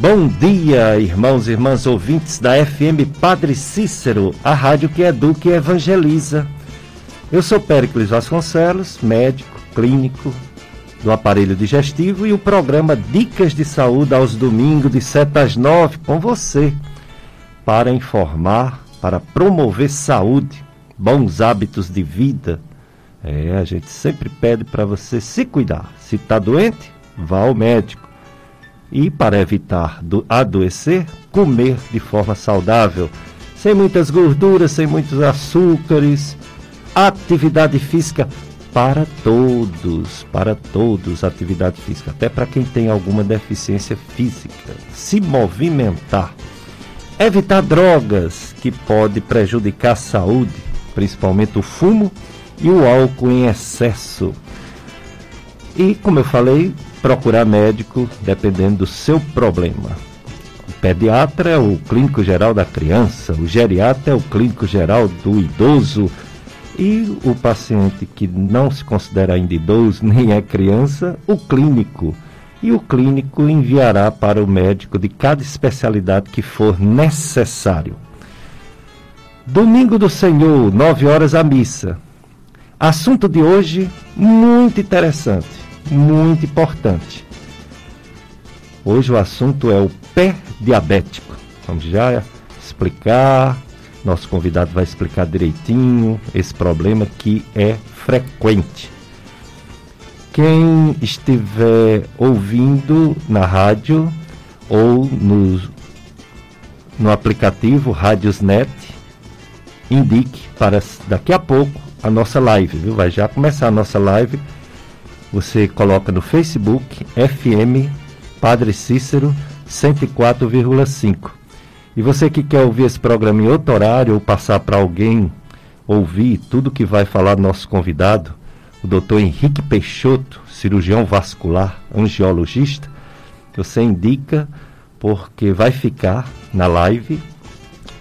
Bom dia, irmãos e irmãs ouvintes da FM Padre Cícero, a rádio que educa e evangeliza. Eu sou Péricles Vasconcelos, médico, clínico do aparelho digestivo e o programa Dicas de Saúde aos domingos de 7 às 9 com você, para informar, para promover saúde, bons hábitos de vida. É, a gente sempre pede para você se cuidar. Se está doente, vá ao médico e, para evitar do adoecer, comer de forma saudável, sem muitas gorduras, sem muitos açúcares. Atividade física para todos, para todos, atividade física, até para quem tem alguma deficiência física. Se movimentar. Evitar drogas que pode prejudicar a saúde, principalmente o fumo e o álcool em excesso. E, como eu falei, procurar médico dependendo do seu problema. O pediatra é o clínico geral da criança, o geriatra é o clínico geral do idoso. E o paciente que não se considera ainda idoso nem é criança, o clínico. E o clínico enviará para o médico de cada especialidade que for necessário. Domingo do Senhor, 9 horas a missa. Assunto de hoje muito interessante muito importante. Hoje o assunto é o pé diabético. Vamos já explicar. Nosso convidado vai explicar direitinho esse problema que é frequente. Quem estiver ouvindo na rádio ou no, no aplicativo Rádiosnet, indique para daqui a pouco a nossa live, viu? Vai já começar a nossa live você coloca no Facebook FM Padre Cícero 104,5. E você que quer ouvir esse programa em outro horário ou passar para alguém ouvir tudo que vai falar nosso convidado, o doutor Henrique Peixoto, cirurgião vascular, angiologista, você indica porque vai ficar na live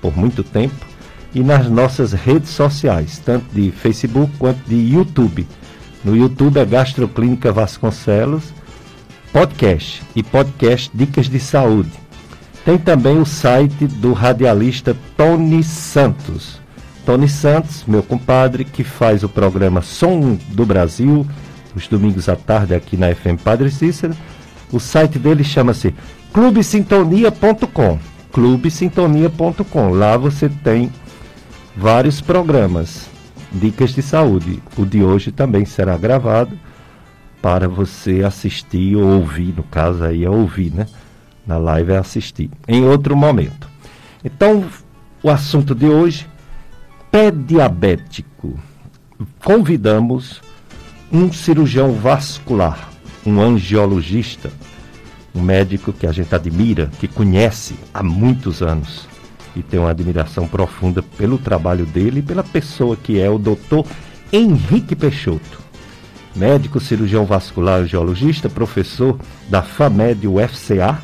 por muito tempo e nas nossas redes sociais, tanto de Facebook quanto de YouTube. No YouTube é Gastroclínica Vasconcelos, podcast e podcast Dicas de Saúde. Tem também o site do radialista Tony Santos. Tony Santos, meu compadre, que faz o programa Som do Brasil, os domingos à tarde aqui na FM Padre Cícero. O site dele chama-se clubesintonia.com. clubesintonia.com. Lá você tem vários programas Dicas de Saúde. O de hoje também será gravado para você assistir ou ouvir, no caso aí é ouvir, né? Na live é assistir, em outro momento. Então, o assunto de hoje, pé diabético. Convidamos um cirurgião vascular, um angiologista, um médico que a gente admira, que conhece há muitos anos e tenho uma admiração profunda pelo trabalho dele e pela pessoa que é o doutor Henrique Peixoto. Médico, cirurgião vascular geologista, professor da FAMED UFCA,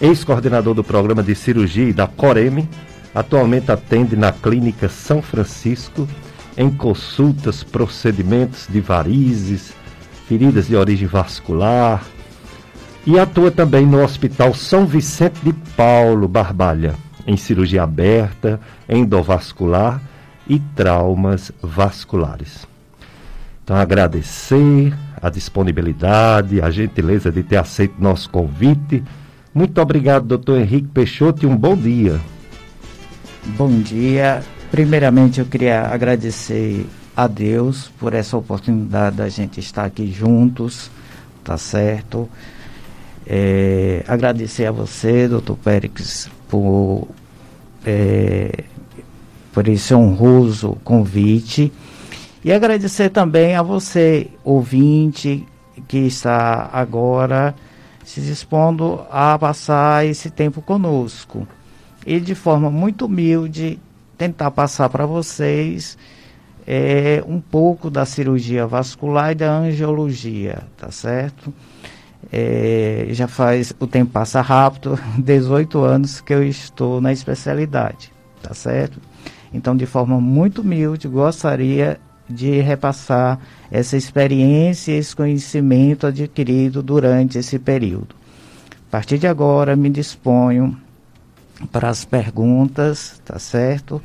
ex-coordenador do programa de cirurgia da Coreme, atualmente atende na Clínica São Francisco em consultas, procedimentos de varizes, feridas de origem vascular e atua também no Hospital São Vicente de Paulo, Barbalha em cirurgia aberta, endovascular e traumas vasculares. Então, agradecer a disponibilidade, a gentileza de ter aceito nosso convite. Muito obrigado, doutor Henrique Peixoto, e um bom dia. Bom dia. Primeiramente, eu queria agradecer a Deus por essa oportunidade da gente estar aqui juntos, tá certo? É, agradecer a você, doutor Pérez, por, é, por esse honroso convite. E agradecer também a você, ouvinte, que está agora se dispondo a passar esse tempo conosco. E de forma muito humilde, tentar passar para vocês é, um pouco da cirurgia vascular e da angiologia, tá certo? É, já faz, o tempo passa rápido, 18 anos que eu estou na especialidade, tá certo? Então, de forma muito humilde, gostaria de repassar essa experiência, esse conhecimento adquirido durante esse período. A partir de agora, me disponho para as perguntas, tá certo?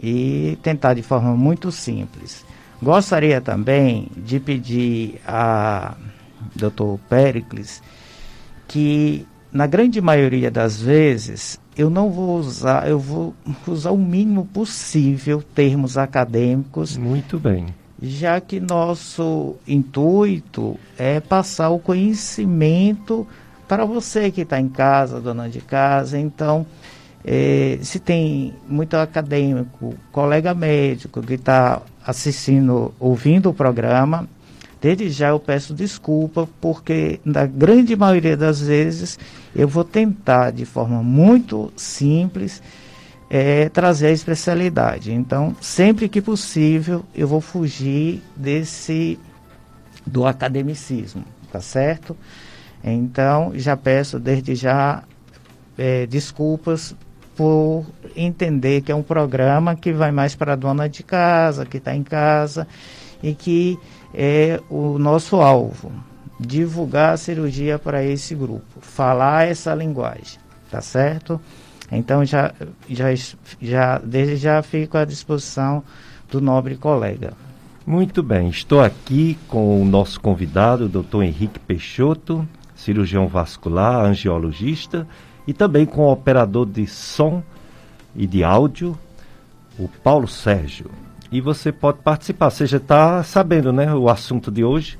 E tentar de forma muito simples. Gostaria também de pedir a Dr. Pericles que na grande maioria das vezes eu não vou usar, eu vou usar o mínimo possível termos acadêmicos. Muito bem. Já que nosso intuito é passar o conhecimento para você que está em casa, dona de casa. Então, é, se tem muito acadêmico, colega médico que está assistindo, ouvindo o programa, desde já eu peço desculpa, porque na grande maioria das vezes eu vou tentar de forma muito simples é, trazer a especialidade. Então, sempre que possível, eu vou fugir desse do academicismo, tá certo? Então, já peço desde já é, desculpas por entender que é um programa que vai mais para a dona de casa, que está em casa, e que é o nosso alvo, divulgar a cirurgia para esse grupo, falar essa linguagem, tá certo? Então já, já, já desde já fico à disposição do nobre colega. Muito bem, estou aqui com o nosso convidado, o doutor Henrique Peixoto, cirurgião vascular, angiologista, e também com o operador de som e de áudio, o Paulo Sérgio. E você pode participar, você já está sabendo né, o assunto de hoje.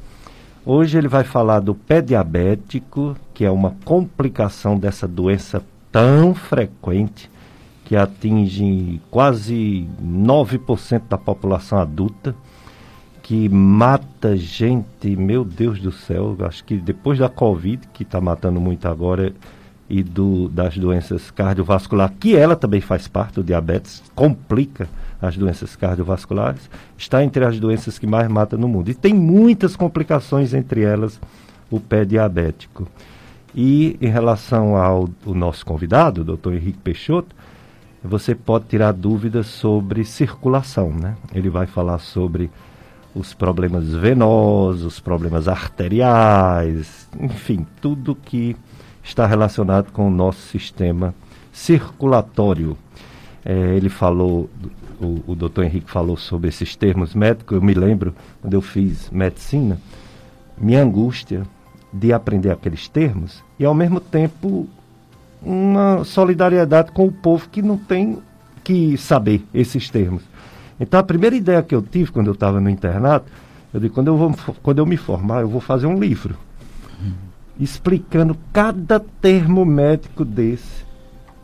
Hoje ele vai falar do pé diabético, que é uma complicação dessa doença tão frequente que atinge quase 9% da população adulta, que mata gente, meu Deus do céu, acho que depois da Covid, que está matando muito agora, e do, das doenças cardiovasculares, que ela também faz parte do diabetes, complica as doenças cardiovasculares, está entre as doenças que mais matam no mundo. E tem muitas complicações, entre elas o pé diabético. E em relação ao, ao nosso convidado, o doutor Henrique Peixoto, você pode tirar dúvidas sobre circulação, né? Ele vai falar sobre os problemas venosos, problemas arteriais, enfim, tudo que está relacionado com o nosso sistema circulatório. É, ele falou, o, o doutor Henrique falou sobre esses termos médicos. Eu me lembro, quando eu fiz medicina, minha angústia de aprender aqueles termos e, ao mesmo tempo, uma solidariedade com o povo que não tem que saber esses termos. Então, a primeira ideia que eu tive quando eu estava no internato, eu disse: quando eu, vou, quando eu me formar, eu vou fazer um livro explicando cada termo médico desse,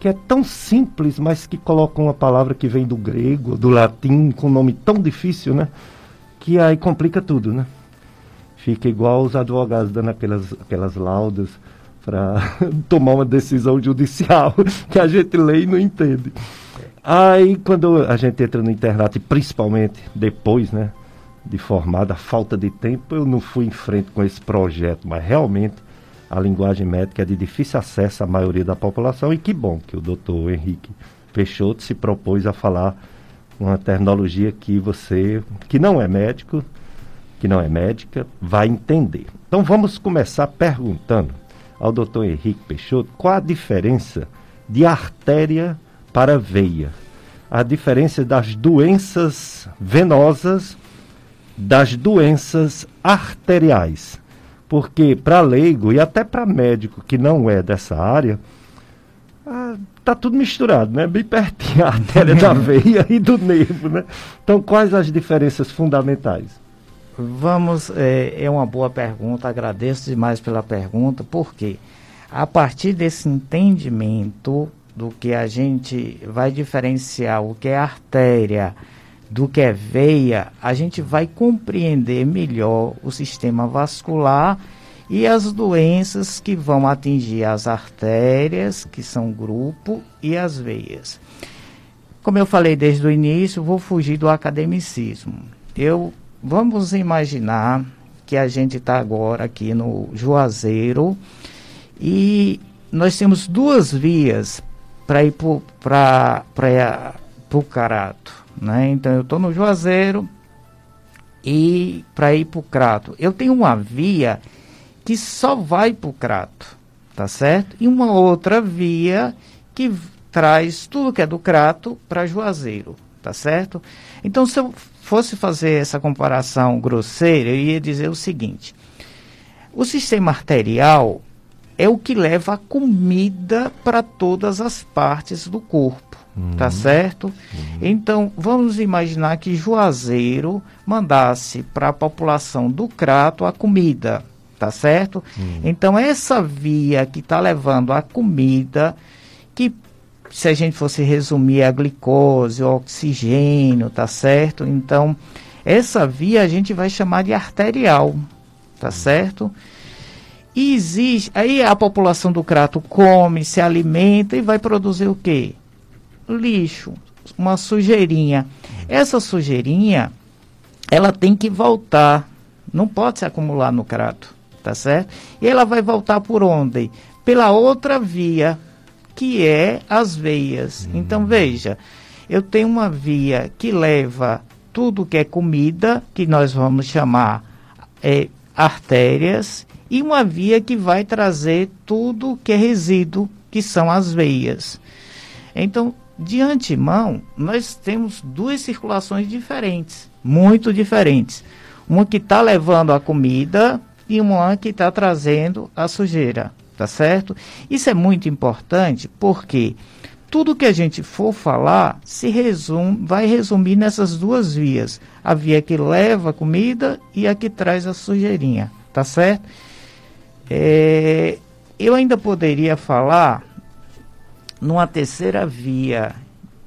que é tão simples, mas que coloca uma palavra que vem do grego, do latim, com um nome tão difícil, né? Que aí complica tudo, né? Fica igual os advogados dando aquelas, aquelas laudas para tomar uma decisão judicial que a gente lê e não entende. Aí, quando a gente entra no internato, e principalmente depois, né, de formada, a falta de tempo, eu não fui em frente com esse projeto, mas realmente a linguagem médica é de difícil acesso à maioria da população e que bom que o doutor Henrique Peixoto se propôs a falar uma terminologia que você, que não é médico, que não é médica, vai entender. Então vamos começar perguntando ao doutor Henrique Peixoto qual a diferença de artéria para veia, a diferença das doenças venosas das doenças arteriais porque para leigo e até para médico que não é dessa área, ah, tá tudo misturado, né? Bem pertinho a artéria da veia e do nervo, né? Então, quais as diferenças fundamentais? Vamos, é, é uma boa pergunta, agradeço demais pela pergunta, porque a partir desse entendimento do que a gente vai diferenciar o que é artéria, do que é veia, a gente vai compreender melhor o sistema vascular e as doenças que vão atingir as artérias, que são grupo, e as veias. Como eu falei desde o início, vou fugir do academicismo. Eu vamos imaginar que a gente está agora aqui no Juazeiro e nós temos duas vias para ir para o Carato né? Então eu estou no Juazeiro e para ir para o Crato. Eu tenho uma via que só vai para o Crato. tá certo? E uma outra via que traz tudo que é do Crato para Juazeiro, tá certo? Então, se eu fosse fazer essa comparação grosseira, eu ia dizer o seguinte: o sistema arterial é o que leva a comida para todas as partes do corpo, uhum. tá certo? Uhum. Então, vamos imaginar que Juazeiro mandasse para a população do Crato a comida, tá certo? Uhum. Então, essa via que está levando a comida, que se a gente fosse resumir a glicose, o oxigênio, tá certo? Então, essa via a gente vai chamar de arterial, tá certo? E existe, aí a população do Crato come, se alimenta e vai produzir o quê? Lixo, uma sujeirinha. Essa sujeirinha, ela tem que voltar, não pode se acumular no Crato, tá certo? E ela vai voltar por onde? Pela outra via, que é as veias. Uhum. Então veja, eu tenho uma via que leva tudo que é comida, que nós vamos chamar é, artérias, e uma via que vai trazer tudo que é resíduo, que são as veias. Então, de antemão, nós temos duas circulações diferentes, muito diferentes. Uma que está levando a comida e uma que está trazendo a sujeira, tá certo? Isso é muito importante porque tudo que a gente for falar se resume, vai resumir nessas duas vias: a via que leva a comida e a que traz a sujeirinha, tá certo? É, eu ainda poderia falar numa terceira via,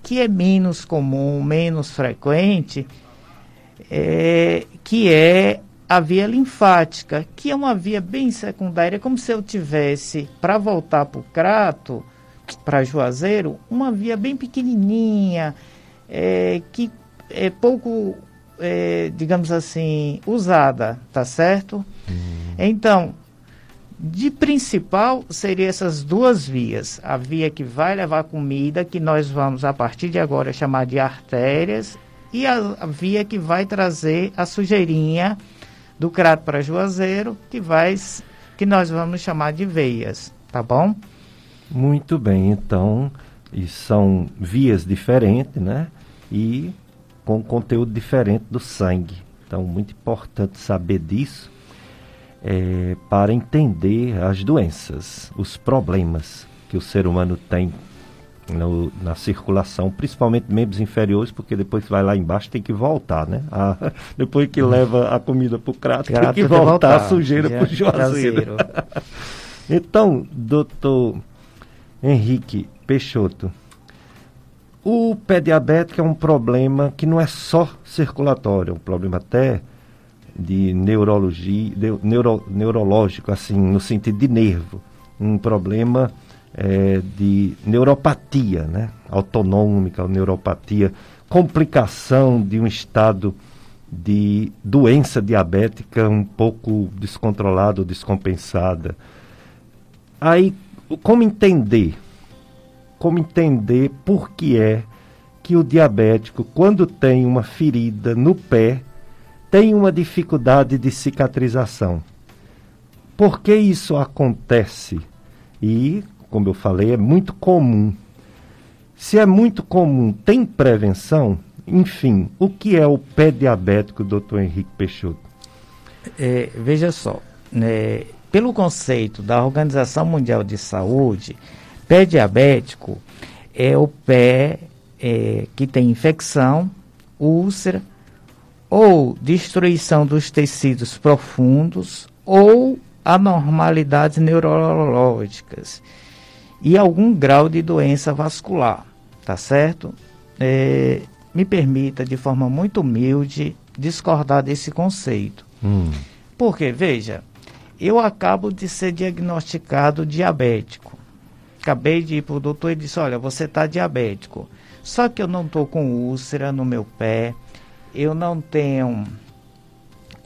que é menos comum, menos frequente, é, que é a via linfática, que é uma via bem secundária, como se eu tivesse, para voltar para o Crato, para Juazeiro, uma via bem pequenininha, é, que é pouco, é, digamos assim, usada, tá certo? Uhum. Então, de principal seria essas duas vias. A via que vai levar comida, que nós vamos a partir de agora chamar de artérias, e a, a via que vai trazer a sujeirinha do crato para Juazeiro, que vai que nós vamos chamar de veias, tá bom? Muito bem, então, e são vias diferentes, né? E com conteúdo diferente do sangue. Então, muito importante saber disso é, para entender as doenças, os problemas que o ser humano tem no, na circulação, principalmente membros inferiores, porque depois que vai lá embaixo tem que voltar, né? A, depois que leva a comida para o crato, tem que voltar, voltar, a sujeira para o juazeiro. então, doutor Henrique Peixoto, o pé diabético é um problema que não é só circulatório, é um problema até de neurologia, de, neuro, neurológico, assim, no sentido de nervo, um problema é, de neuropatia, né? autonômica, neuropatia, complicação de um estado de doença diabética um pouco descontrolada descompensada. Aí, como entender? Como entender por que é que o diabético, quando tem uma ferida no pé, tem uma dificuldade de cicatrização. Por que isso acontece? E, como eu falei, é muito comum. Se é muito comum, tem prevenção? Enfim, o que é o pé diabético, doutor Henrique Peixoto? É, veja só, né, pelo conceito da Organização Mundial de Saúde, pé diabético é o pé é, que tem infecção, úlcera, ou destruição dos tecidos profundos ou anormalidades neurológicas e algum grau de doença vascular, tá certo? É, me permita, de forma muito humilde, discordar desse conceito. Hum. Porque, veja, eu acabo de ser diagnosticado diabético. Acabei de ir para o doutor e disse, olha, você está diabético. Só que eu não estou com úlcera no meu pé, eu não tenho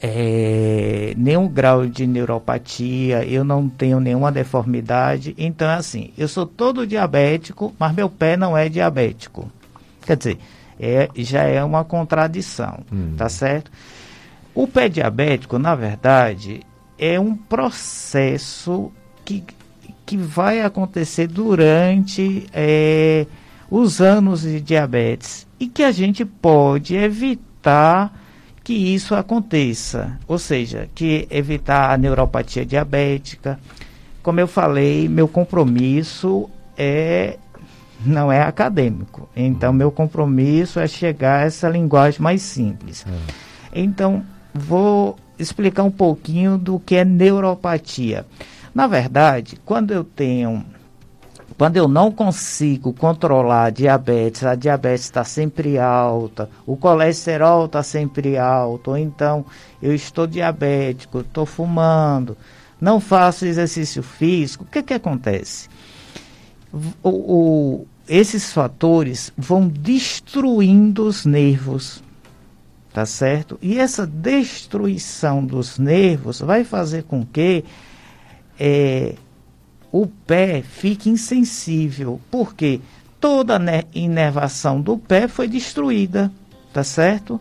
é, nenhum grau de neuropatia, eu não tenho nenhuma deformidade. Então, é assim, eu sou todo diabético, mas meu pé não é diabético. Quer dizer, é, já é uma contradição, hum. tá certo? O pé diabético, na verdade, é um processo que, que vai acontecer durante é, os anos de diabetes e que a gente pode evitar que isso aconteça, ou seja, que evitar a neuropatia diabética. Como eu falei, meu compromisso é não é acadêmico. Então, meu compromisso é chegar a essa linguagem mais simples. É. Então, vou explicar um pouquinho do que é neuropatia. Na verdade, quando eu tenho quando eu não consigo controlar a diabetes, a diabetes está sempre alta, o colesterol está sempre alto, ou então eu estou diabético, estou fumando, não faço exercício físico, o que, que acontece? O, o, esses fatores vão destruindo os nervos, tá certo? E essa destruição dos nervos vai fazer com que é, o pé fique insensível, porque toda a inervação do pé foi destruída, tá certo?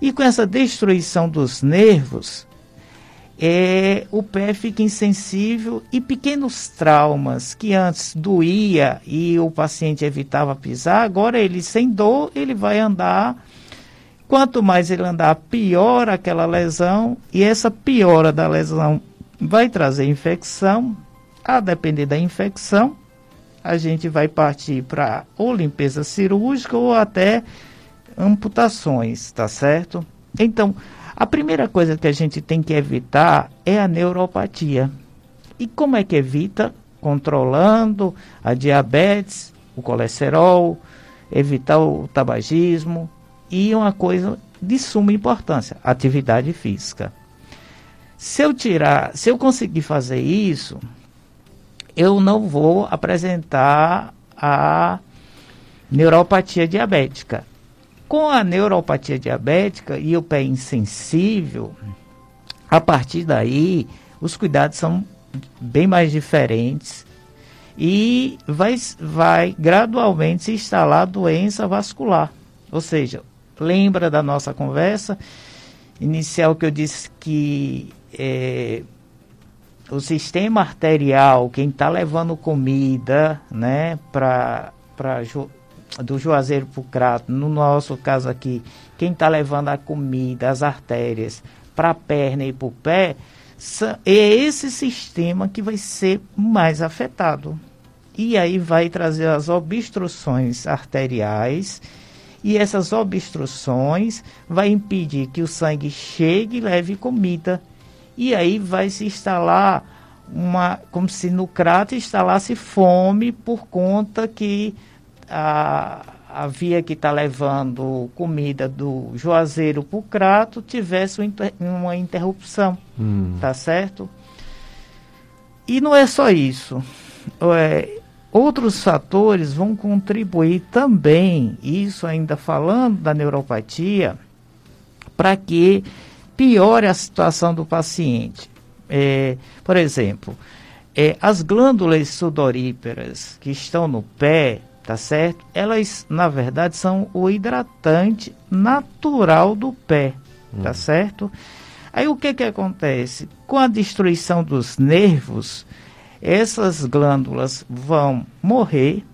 E com essa destruição dos nervos, é, o pé fica insensível e pequenos traumas que antes doía e o paciente evitava pisar, agora ele sem dor, ele vai andar. Quanto mais ele andar, pior aquela lesão, e essa piora da lesão vai trazer infecção, a depender da infecção, a gente vai partir para ou limpeza cirúrgica ou até amputações, tá certo? Então, a primeira coisa que a gente tem que evitar é a neuropatia. E como é que evita? Controlando a diabetes, o colesterol, evitar o tabagismo e uma coisa de suma importância, atividade física. Se eu tirar, se eu conseguir fazer isso, eu não vou apresentar a neuropatia diabética. Com a neuropatia diabética e o pé insensível, a partir daí os cuidados são bem mais diferentes e vai, vai gradualmente se instalar doença vascular. Ou seja, lembra da nossa conversa inicial que eu disse que é, o sistema arterial, quem está levando comida, né, para do Juazeiro para o Crato, no nosso caso aqui, quem está levando a comida, as artérias, para a perna e para o pé, é esse sistema que vai ser mais afetado. E aí vai trazer as obstruções arteriais, e essas obstruções vai impedir que o sangue chegue e leve comida e aí vai se instalar uma, como se no crato instalasse fome por conta que a, a via que está levando comida do Juazeiro para o crato tivesse uma interrupção, hum. tá certo? E não é só isso. É, outros fatores vão contribuir também, isso ainda falando da neuropatia, para que piore a situação do paciente. É, por exemplo, é, as glândulas sudoríparas que estão no pé, tá certo? Elas, na verdade, são o hidratante natural do pé, hum. tá certo? Aí o que que acontece? Com a destruição dos nervos, essas glândulas vão morrer,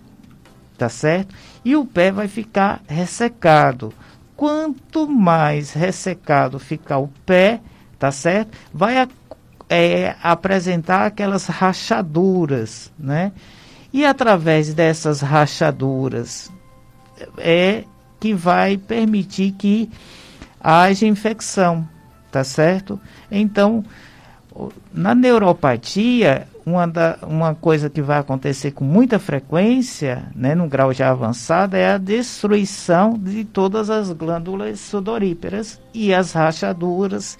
tá certo? E o pé vai ficar ressecado quanto mais ressecado ficar o pé, tá certo? Vai é, apresentar aquelas rachaduras, né? E através dessas rachaduras é que vai permitir que haja infecção, tá certo? Então, na neuropatia, uma, da, uma coisa que vai acontecer com muita frequência, né, num grau já avançado, é a destruição de todas as glândulas sudoríparas e as rachaduras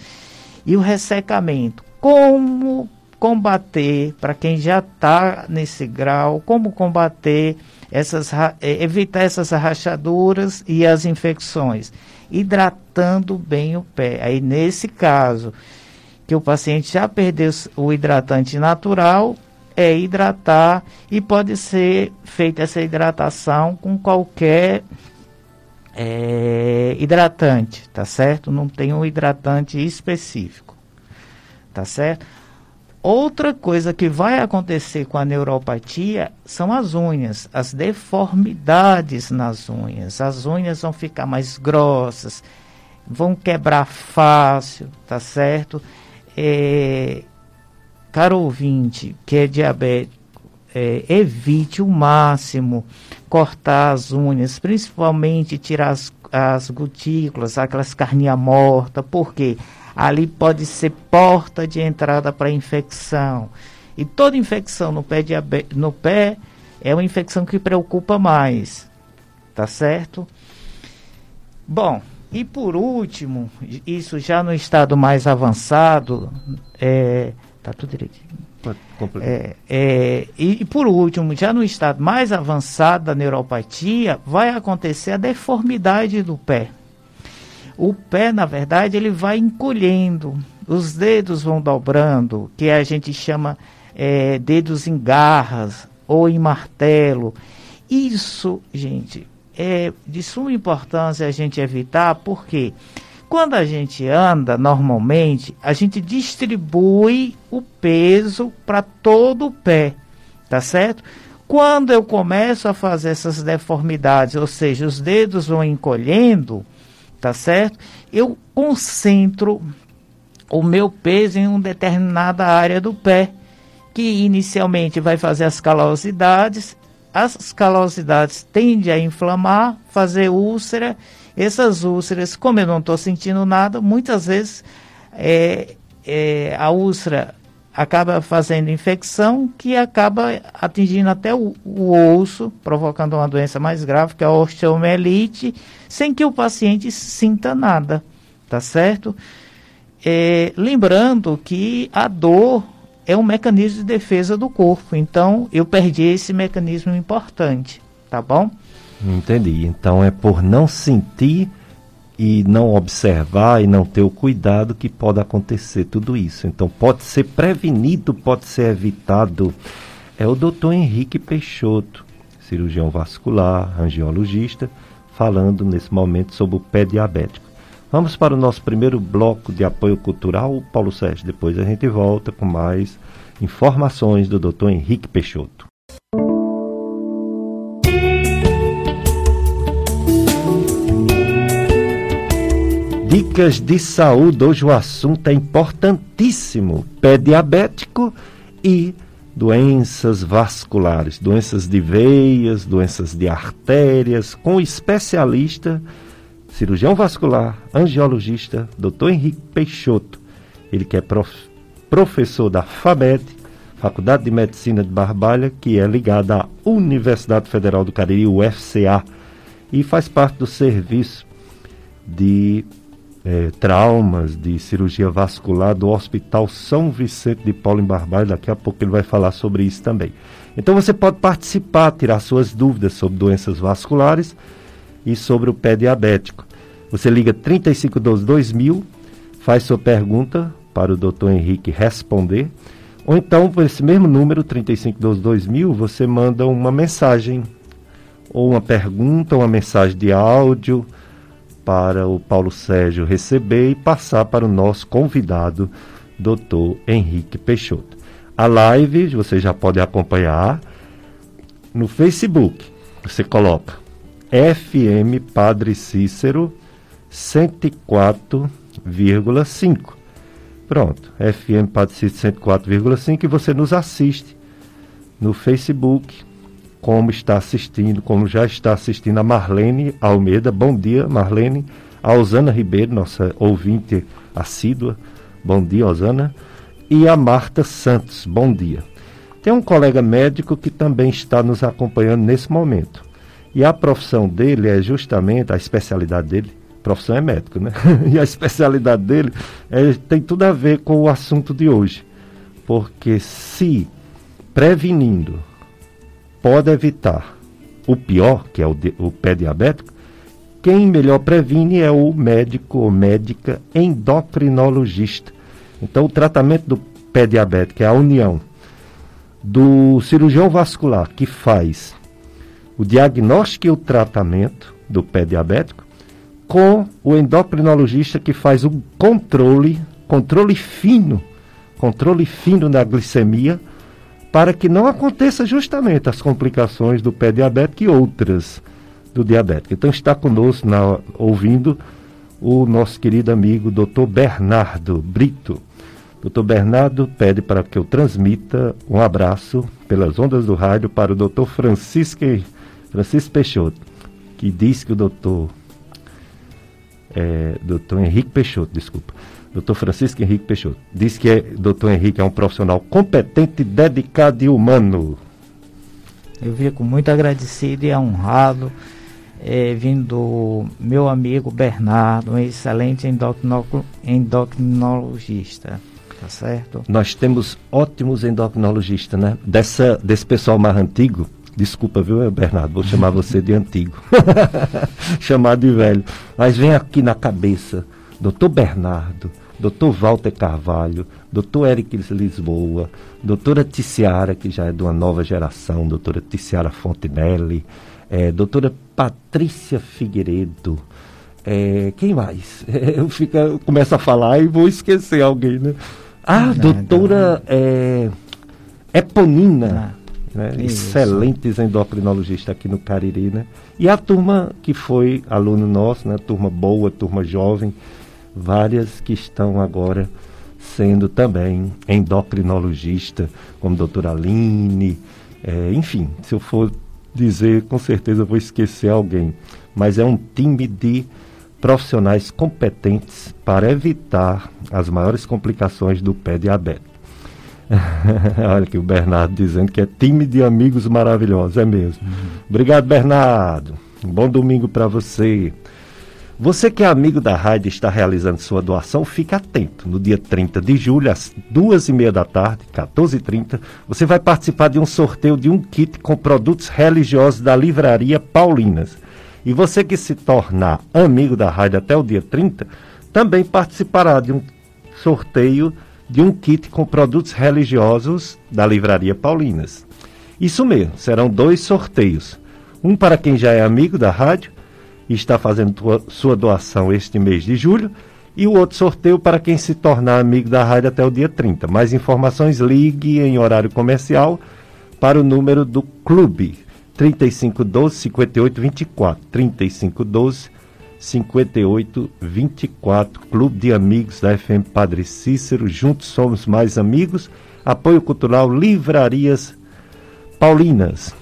e o ressecamento. Como combater, para quem já está nesse grau, como combater essas, é, evitar essas rachaduras e as infecções? Hidratando bem o pé. Aí, nesse caso, que o paciente já perdeu o hidratante natural, é hidratar e pode ser feita essa hidratação com qualquer é, hidratante, tá certo? Não tem um hidratante específico, tá certo? Outra coisa que vai acontecer com a neuropatia são as unhas, as deformidades nas unhas. As unhas vão ficar mais grossas, vão quebrar fácil, tá certo? É, caro ouvinte que é diabético, é, evite o máximo cortar as unhas, principalmente tirar as, as gotículas, aquelas carninhas mortas, porque ali pode ser porta de entrada para infecção. E toda infecção no pé, no pé é uma infecção que preocupa mais, tá certo? Bom, e por último, isso já no estado mais avançado, é, tá tudo direitinho. É, é, e, e, por último, já no estado mais avançado da neuropatia, vai acontecer a deformidade do pé. O pé, na verdade, ele vai encolhendo, os dedos vão dobrando, que a gente chama é, dedos em garras ou em martelo. Isso, gente, é de suma importância a gente evitar, porque? Quando a gente anda normalmente, a gente distribui o peso para todo o pé, tá certo? Quando eu começo a fazer essas deformidades, ou seja, os dedos vão encolhendo, tá certo? Eu concentro o meu peso em uma determinada área do pé, que inicialmente vai fazer as calosidades, as calosidades tendem a inflamar, fazer úlcera essas úlceras, como eu não estou sentindo nada, muitas vezes é, é, a úlcera acaba fazendo infecção que acaba atingindo até o, o, osso, provocando uma doença mais grave, que é a osteomielite, sem que o paciente sinta nada, tá certo? É, lembrando que a dor é um mecanismo de defesa do corpo, então eu perdi esse mecanismo importante, tá bom? Entendi. Então é por não sentir e não observar e não ter o cuidado que pode acontecer tudo isso. Então pode ser prevenido, pode ser evitado. É o doutor Henrique Peixoto, cirurgião vascular, angiologista, falando nesse momento sobre o pé diabético. Vamos para o nosso primeiro bloco de apoio cultural, Paulo Sérgio. Depois a gente volta com mais informações do doutor Henrique Peixoto. Dicas de saúde. Hoje o assunto é importantíssimo: pé diabético e doenças vasculares, doenças de veias, doenças de artérias, com o especialista, cirurgião vascular, angiologista, Dr. Henrique Peixoto. Ele que é prof, professor da FAMED, Faculdade de Medicina de Barbalha, que é ligada à Universidade Federal do Cariri, UFCA, e faz parte do serviço de é, traumas de cirurgia vascular do Hospital São Vicente de Paulo em Barbalho. Daqui a pouco ele vai falar sobre isso também. Então você pode participar, tirar suas dúvidas sobre doenças vasculares e sobre o pé diabético. Você liga 3512 2000, faz sua pergunta para o Dr. Henrique responder. Ou então, por esse mesmo número, 3512 2000, você manda uma mensagem, ou uma pergunta, uma mensagem de áudio, para o Paulo Sérgio receber e passar para o nosso convidado, Dr. Henrique Peixoto. A live você já pode acompanhar no Facebook. Você coloca FM Padre Cícero 104,5. Pronto, FM Padre Cícero 104,5 e você nos assiste no Facebook como está assistindo, como já está assistindo a Marlene Almeida. Bom dia, Marlene. A Osana Ribeiro, nossa ouvinte assídua. Bom dia, Osana. E a Marta Santos. Bom dia. Tem um colega médico que também está nos acompanhando nesse momento. E a profissão dele é justamente, a especialidade dele, profissão é médico, né? e a especialidade dele é, tem tudo a ver com o assunto de hoje. Porque se prevenindo pode evitar o pior, que é o, de, o pé diabético, quem melhor previne é o médico ou médica endocrinologista. Então, o tratamento do pé diabético é a união do cirurgião vascular que faz o diagnóstico e o tratamento do pé diabético com o endocrinologista que faz o controle, controle fino controle fino da glicemia, para que não aconteça justamente as complicações do pé diabético e outras do diabético. Então está conosco na, ouvindo o nosso querido amigo Dr. Bernardo Brito. Dr. Bernardo pede para que eu transmita um abraço pelas ondas do rádio para o Dr. Francisco, Francisco Peixoto, que diz que o doutor é, Dr. Henrique Peixoto, desculpa. Dr. Francisco Henrique Peixoto. Diz que é, Dr. Henrique é um profissional competente, dedicado e humano. Eu fico muito agradecido e honrado é, vindo do meu amigo Bernardo, um excelente endocrinologista. Tá certo? Nós temos ótimos endocrinologistas, né? Dessa, desse pessoal mais antigo, Desculpa, viu, Bernardo? Vou chamar você de antigo. Chamado de velho. Mas vem aqui na cabeça, doutor Bernardo, doutor Walter Carvalho, doutor Eric Lisboa, doutora Ticiara, que já é de uma nova geração, doutora Ticiara Fontenelle, é, doutora Patrícia Figueiredo. É, quem mais? Eu, fico, eu começo a falar e vou esquecer alguém, né? Ah, doutora é, Eponina. Né? excelentes endocrinologistas aqui no Cariri, né? E a turma que foi aluno nosso, né? Turma boa, turma jovem, várias que estão agora sendo também endocrinologista, como a doutora Aline, é, enfim, se eu for dizer, com certeza vou esquecer alguém. Mas é um time de profissionais competentes para evitar as maiores complicações do pé diabético. Olha aqui o Bernardo dizendo que é time de amigos maravilhosos, é mesmo. Uhum. Obrigado, Bernardo. Um bom domingo para você. Você que é amigo da rádio e está realizando sua doação, fique atento. No dia 30 de julho, às duas e meia da tarde, 14h30, você vai participar de um sorteio de um kit com produtos religiosos da Livraria Paulinas. E você que se tornar amigo da rádio até o dia 30, também participará de um sorteio de um kit com produtos religiosos da Livraria Paulinas. Isso mesmo, serão dois sorteios. Um para quem já é amigo da rádio e está fazendo tua, sua doação este mês de julho, e o outro sorteio para quem se tornar amigo da rádio até o dia 30. Mais informações, ligue em horário comercial para o número do clube 3512 5824 3512 5824, Clube de Amigos da FM Padre Cícero, juntos somos mais amigos. Apoio Cultural Livrarias Paulinas.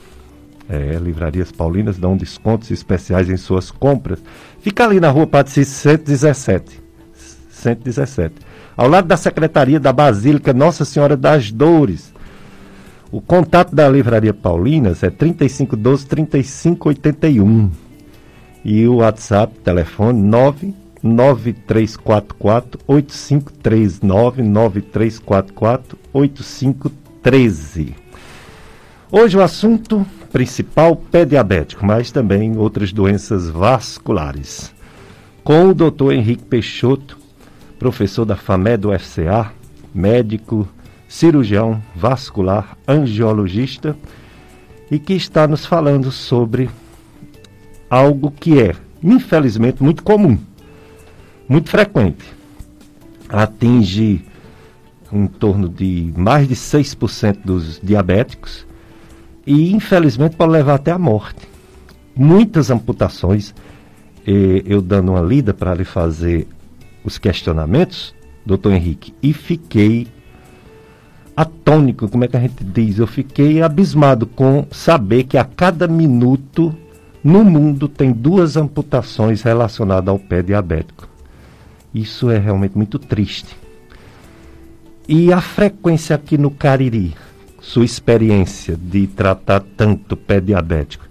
É, Livrarias Paulinas dão descontos especiais em suas compras. Fica ali na rua Padre Cícero 117. 117. Ao lado da Secretaria da Basílica Nossa Senhora das Dores. O contato da Livraria Paulinas é 3512 3581. E o WhatsApp, telefone 99344 8539 9344 8513. Hoje o assunto principal pé diabético, mas também outras doenças vasculares. Com o Dr. Henrique Peixoto, professor da FAMED do FCA, médico, cirurgião vascular, angiologista, e que está nos falando sobre algo que é, infelizmente, muito comum, muito frequente. Atinge em torno de mais de 6% dos diabéticos e, infelizmente, pode levar até a morte. Muitas amputações, eu dando uma lida para lhe fazer os questionamentos, doutor Henrique, e fiquei atônico, como é que a gente diz? Eu fiquei abismado com saber que a cada minuto no mundo tem duas amputações relacionadas ao pé diabético. Isso é realmente muito triste. E a frequência aqui no Cariri, sua experiência de tratar tanto pé diabético,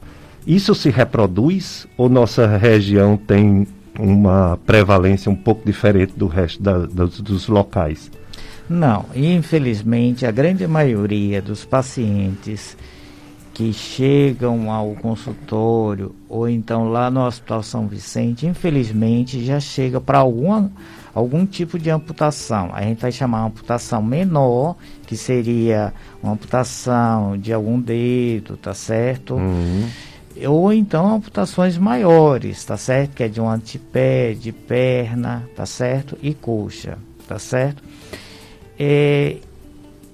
isso se reproduz ou nossa região tem uma prevalência um pouco diferente do resto da, dos, dos locais? Não, infelizmente a grande maioria dos pacientes que chegam ao consultório ou então lá no Hospital São Vicente, infelizmente já chega para alguma algum tipo de amputação. A gente vai chamar uma amputação menor, que seria uma amputação de algum dedo, tá certo? Uhum. Ou então amputações maiores, tá certo? Que é de um antepé, de perna, tá certo? E coxa, tá certo? É,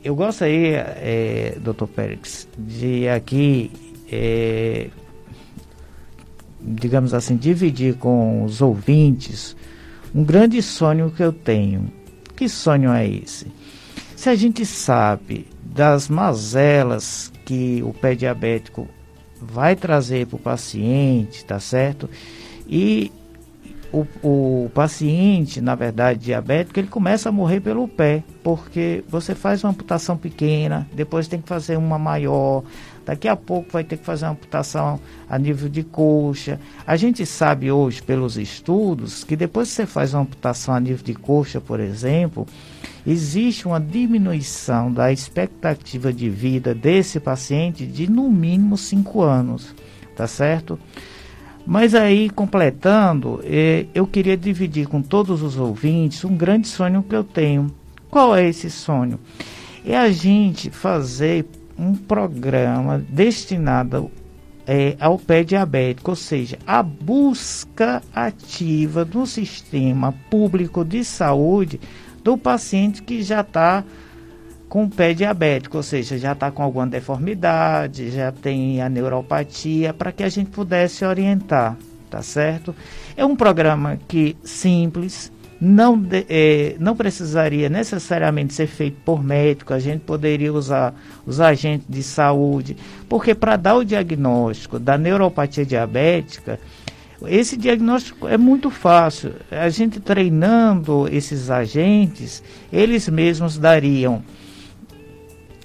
eu gostaria, é, doutor Pérez, de aqui, é, digamos assim, dividir com os ouvintes um grande sonho que eu tenho. Que sonho é esse? Se a gente sabe das mazelas que o pé diabético vai trazer para o paciente, tá certo? E o, o paciente, na verdade, diabético, ele começa a morrer pelo pé, porque você faz uma amputação pequena, depois tem que fazer uma maior, daqui a pouco vai ter que fazer uma amputação a nível de coxa. A gente sabe hoje, pelos estudos, que depois que você faz uma amputação a nível de coxa, por exemplo, existe uma diminuição da expectativa de vida desse paciente de no mínimo 5 anos, tá certo? Mas aí, completando, eh, eu queria dividir com todos os ouvintes um grande sonho que eu tenho. Qual é esse sonho? É a gente fazer um programa destinado é, ao pé diabético, ou seja, a busca ativa do sistema público de saúde do paciente que já está com o pé diabético, ou seja, já está com alguma deformidade, já tem a neuropatia, para que a gente pudesse orientar, tá certo? É um programa que simples, não, é, não precisaria necessariamente ser feito por médico, a gente poderia usar os agentes de saúde, porque para dar o diagnóstico da neuropatia diabética, esse diagnóstico é muito fácil. A gente treinando esses agentes, eles mesmos dariam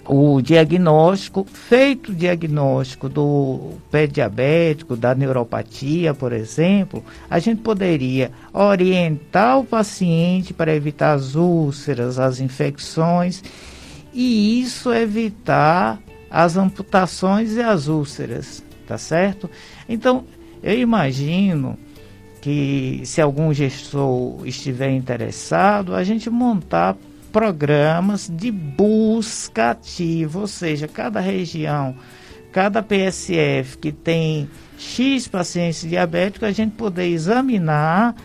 o diagnóstico, feito o diagnóstico do pé diabético, da neuropatia, por exemplo, a gente poderia orientar o paciente para evitar as úlceras, as infecções, e isso evitar as amputações e as úlceras, tá certo? Então, eu imagino que se algum gestor estiver interessado, a gente montar programas de busca ativa, ou seja, cada região, cada PSF que tem X pacientes diabéticos, a gente poder examinar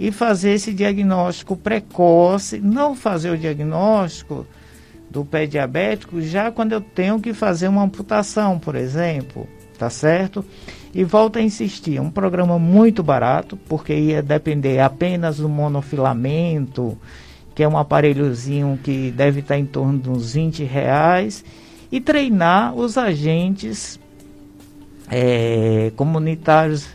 e fazer esse diagnóstico precoce, não fazer o diagnóstico do pé diabético já quando eu tenho que fazer uma amputação, por exemplo, tá certo? E volto a insistir, um programa muito barato, porque ia depender apenas do monofilamento, que é um aparelhozinho que deve estar em torno de uns 20 reais, e treinar os agentes é, comunitários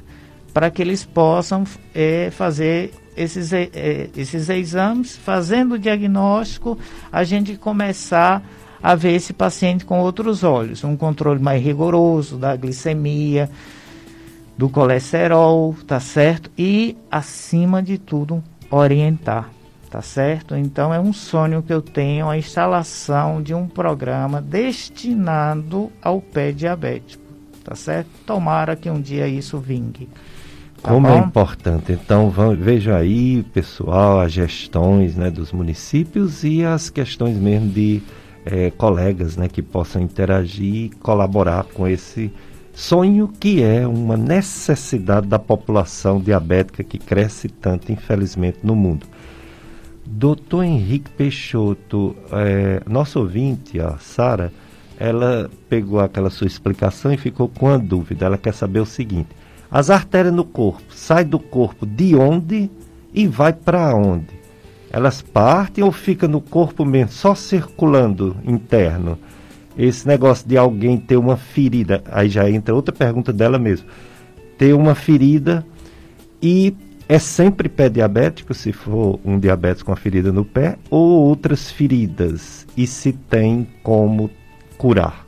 para que eles possam é, fazer esses, é, é, esses exames, fazendo o diagnóstico, a gente começar a ver esse paciente com outros olhos, um controle mais rigoroso da glicemia, do colesterol, tá certo? E acima de tudo, orientar tá certo? Então é um sonho que eu tenho a instalação de um programa destinado ao pé diabético, tá certo? Tomara que um dia isso vingue. Tá Como é bom? é importante. Então veja aí, pessoal, as gestões né, dos municípios e as questões mesmo de é, colegas né, que possam interagir e colaborar com esse sonho que é uma necessidade da população diabética que cresce tanto, infelizmente, no mundo. Doutor Henrique Peixoto, é, nosso ouvinte, a Sara, ela pegou aquela sua explicação e ficou com a dúvida. Ela quer saber o seguinte: as artérias no corpo saem do corpo de onde e vai para onde? Elas partem ou ficam no corpo mesmo, só circulando interno? Esse negócio de alguém ter uma ferida, aí já entra outra pergunta dela mesmo. Ter uma ferida e é sempre pé diabético, se for um diabetes com a ferida no pé, ou outras feridas? E se tem como curar?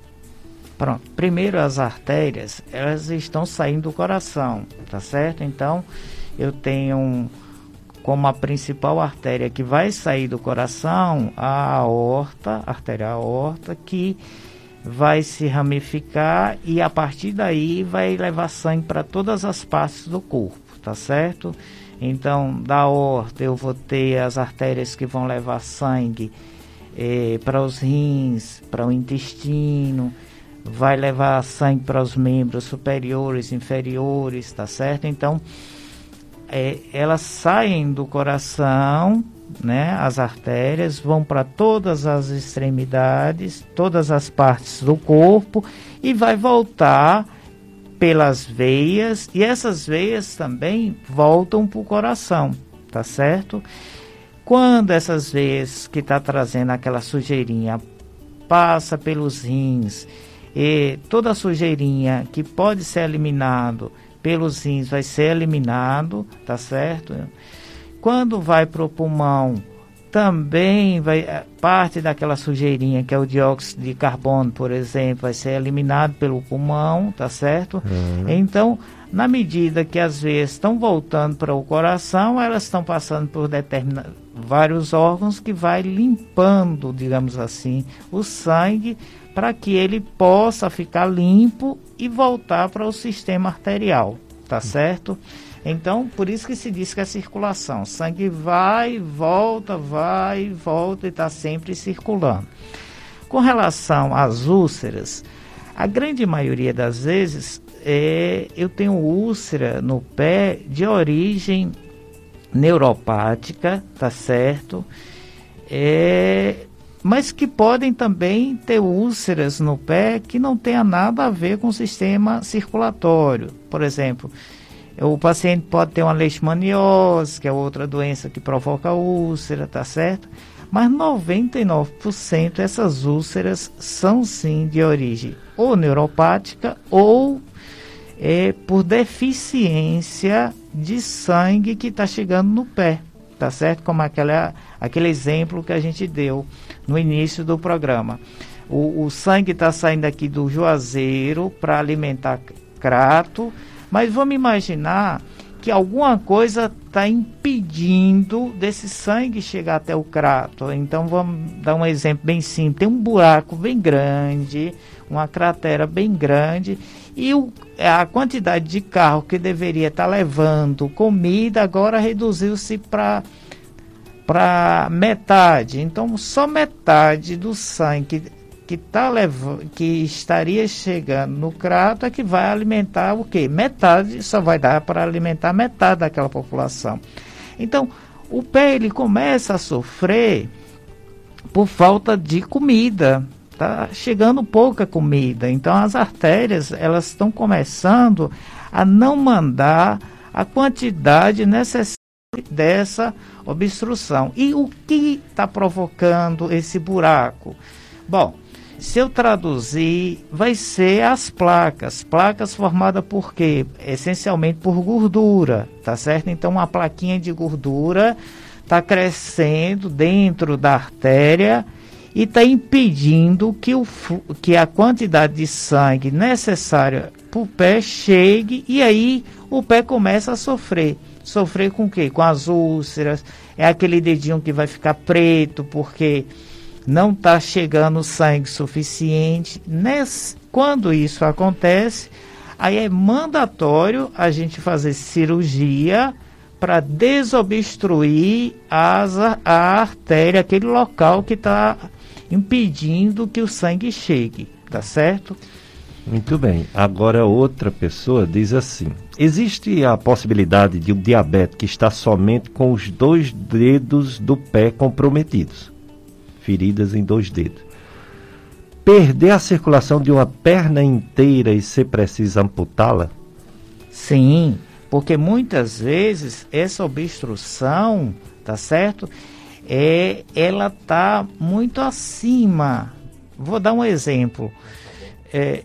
Pronto. Primeiro, as artérias, elas estão saindo do coração, tá certo? Então, eu tenho como a principal artéria que vai sair do coração, a aorta, a artéria aorta, que vai se ramificar e a partir daí vai levar sangue para todas as partes do corpo tá certo? Então, da horta eu vou ter as artérias que vão levar sangue eh, para os rins, para o intestino, vai levar sangue para os membros superiores, inferiores, tá certo? Então, eh, elas saem do coração, né? As artérias vão para todas as extremidades, todas as partes do corpo e vai voltar pelas veias e essas veias também voltam para o coração, tá certo? Quando essas veias que está trazendo aquela sujeirinha passa pelos rins e toda a sujeirinha que pode ser eliminado pelos rins vai ser eliminado, tá certo? Quando vai para o pulmão, também vai eh, parte daquela sujeirinha que é o dióxido de carbono, por exemplo, vai ser eliminado pelo pulmão, tá certo? Uhum. Então, na medida que as veias estão voltando para o coração, elas estão passando por determinados vários órgãos que vai limpando, digamos assim, o sangue para que ele possa ficar limpo e voltar para o sistema arterial, tá certo? Então, por isso que se diz que é circulação. Sangue vai, volta, vai, volta e está sempre circulando. Com relação às úlceras, a grande maioria das vezes é, eu tenho úlcera no pé de origem neuropática, tá certo? É, mas que podem também ter úlceras no pé que não tenha nada a ver com o sistema circulatório. Por exemplo, o paciente pode ter uma leishmaniose, que é outra doença que provoca úlcera, tá certo? Mas 99% dessas úlceras são sim de origem ou neuropática ou é, por deficiência de sangue que está chegando no pé, tá certo? Como aquela, aquele exemplo que a gente deu no início do programa. O, o sangue está saindo aqui do juazeiro para alimentar crato, mas vamos imaginar que alguma coisa está impedindo desse sangue chegar até o crato. Então vamos dar um exemplo bem simples. Tem um buraco bem grande, uma cratera bem grande, e o, a quantidade de carro que deveria estar tá levando comida agora reduziu-se para para metade. Então só metade do sangue que, tá levando, que estaria chegando no crato é que vai alimentar o quê? Metade só vai dar para alimentar metade daquela população. Então, o pé ele começa a sofrer por falta de comida. Tá chegando pouca comida. Então as artérias elas estão começando a não mandar a quantidade necessária dessa obstrução. E o que está provocando esse buraco? Bom, se eu traduzir, vai ser as placas. Placas formadas por quê? Essencialmente por gordura, tá certo? Então, uma plaquinha de gordura está crescendo dentro da artéria e está impedindo que, o, que a quantidade de sangue necessária para o pé chegue e aí o pé começa a sofrer. Sofrer com o quê? Com as úlceras, é aquele dedinho que vai ficar preto porque não está chegando sangue suficiente. Nesse, quando isso acontece, aí é mandatório a gente fazer cirurgia para desobstruir as, a artéria, aquele local que está impedindo que o sangue chegue, tá certo? Muito bem. Agora outra pessoa diz assim: existe a possibilidade de um diabetes que está somente com os dois dedos do pé comprometidos feridas em dois dedos. Perder a circulação de uma perna inteira e ser preciso amputá-la? Sim, porque muitas vezes essa obstrução, tá certo? É, ela tá muito acima. Vou dar um exemplo. É,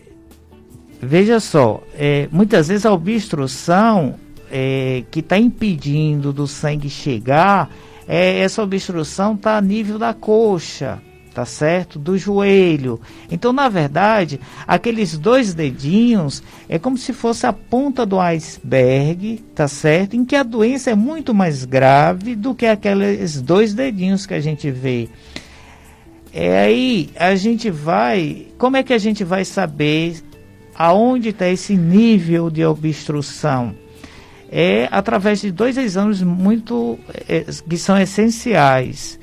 veja só, é, muitas vezes a obstrução é, que está impedindo do sangue chegar é, essa obstrução está a nível da coxa, tá certo? Do joelho. Então, na verdade, aqueles dois dedinhos é como se fosse a ponta do iceberg, tá certo? Em que a doença é muito mais grave do que aqueles dois dedinhos que a gente vê. É aí a gente vai, como é que a gente vai saber aonde está esse nível de obstrução? É através de dois exames muito é, que são essenciais,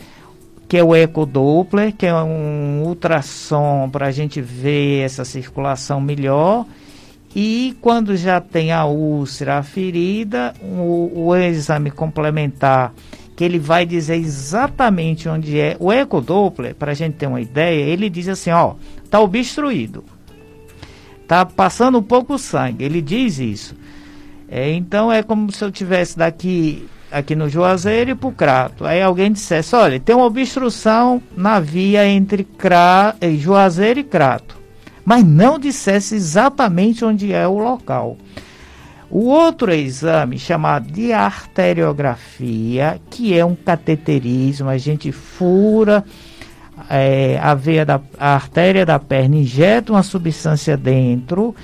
que é o ecodoppler, que é um ultrassom para a gente ver essa circulação melhor, e quando já tem a úlcera, a ferida, o, o exame complementar, que ele vai dizer exatamente onde é. O ecodoppler, para a gente ter uma ideia, ele diz assim, ó, tá obstruído, tá passando um pouco sangue. Ele diz isso. É, então é como se eu tivesse daqui aqui no Juazeiro e para o Crato. Aí alguém dissesse, olha, tem uma obstrução na via entre Cra... Eh, Juazeiro e Crato. Mas não dissesse exatamente onde é o local. O outro exame chamado de arteriografia, que é um cateterismo, a gente fura é, a veia da a artéria da perna, injeta uma substância dentro.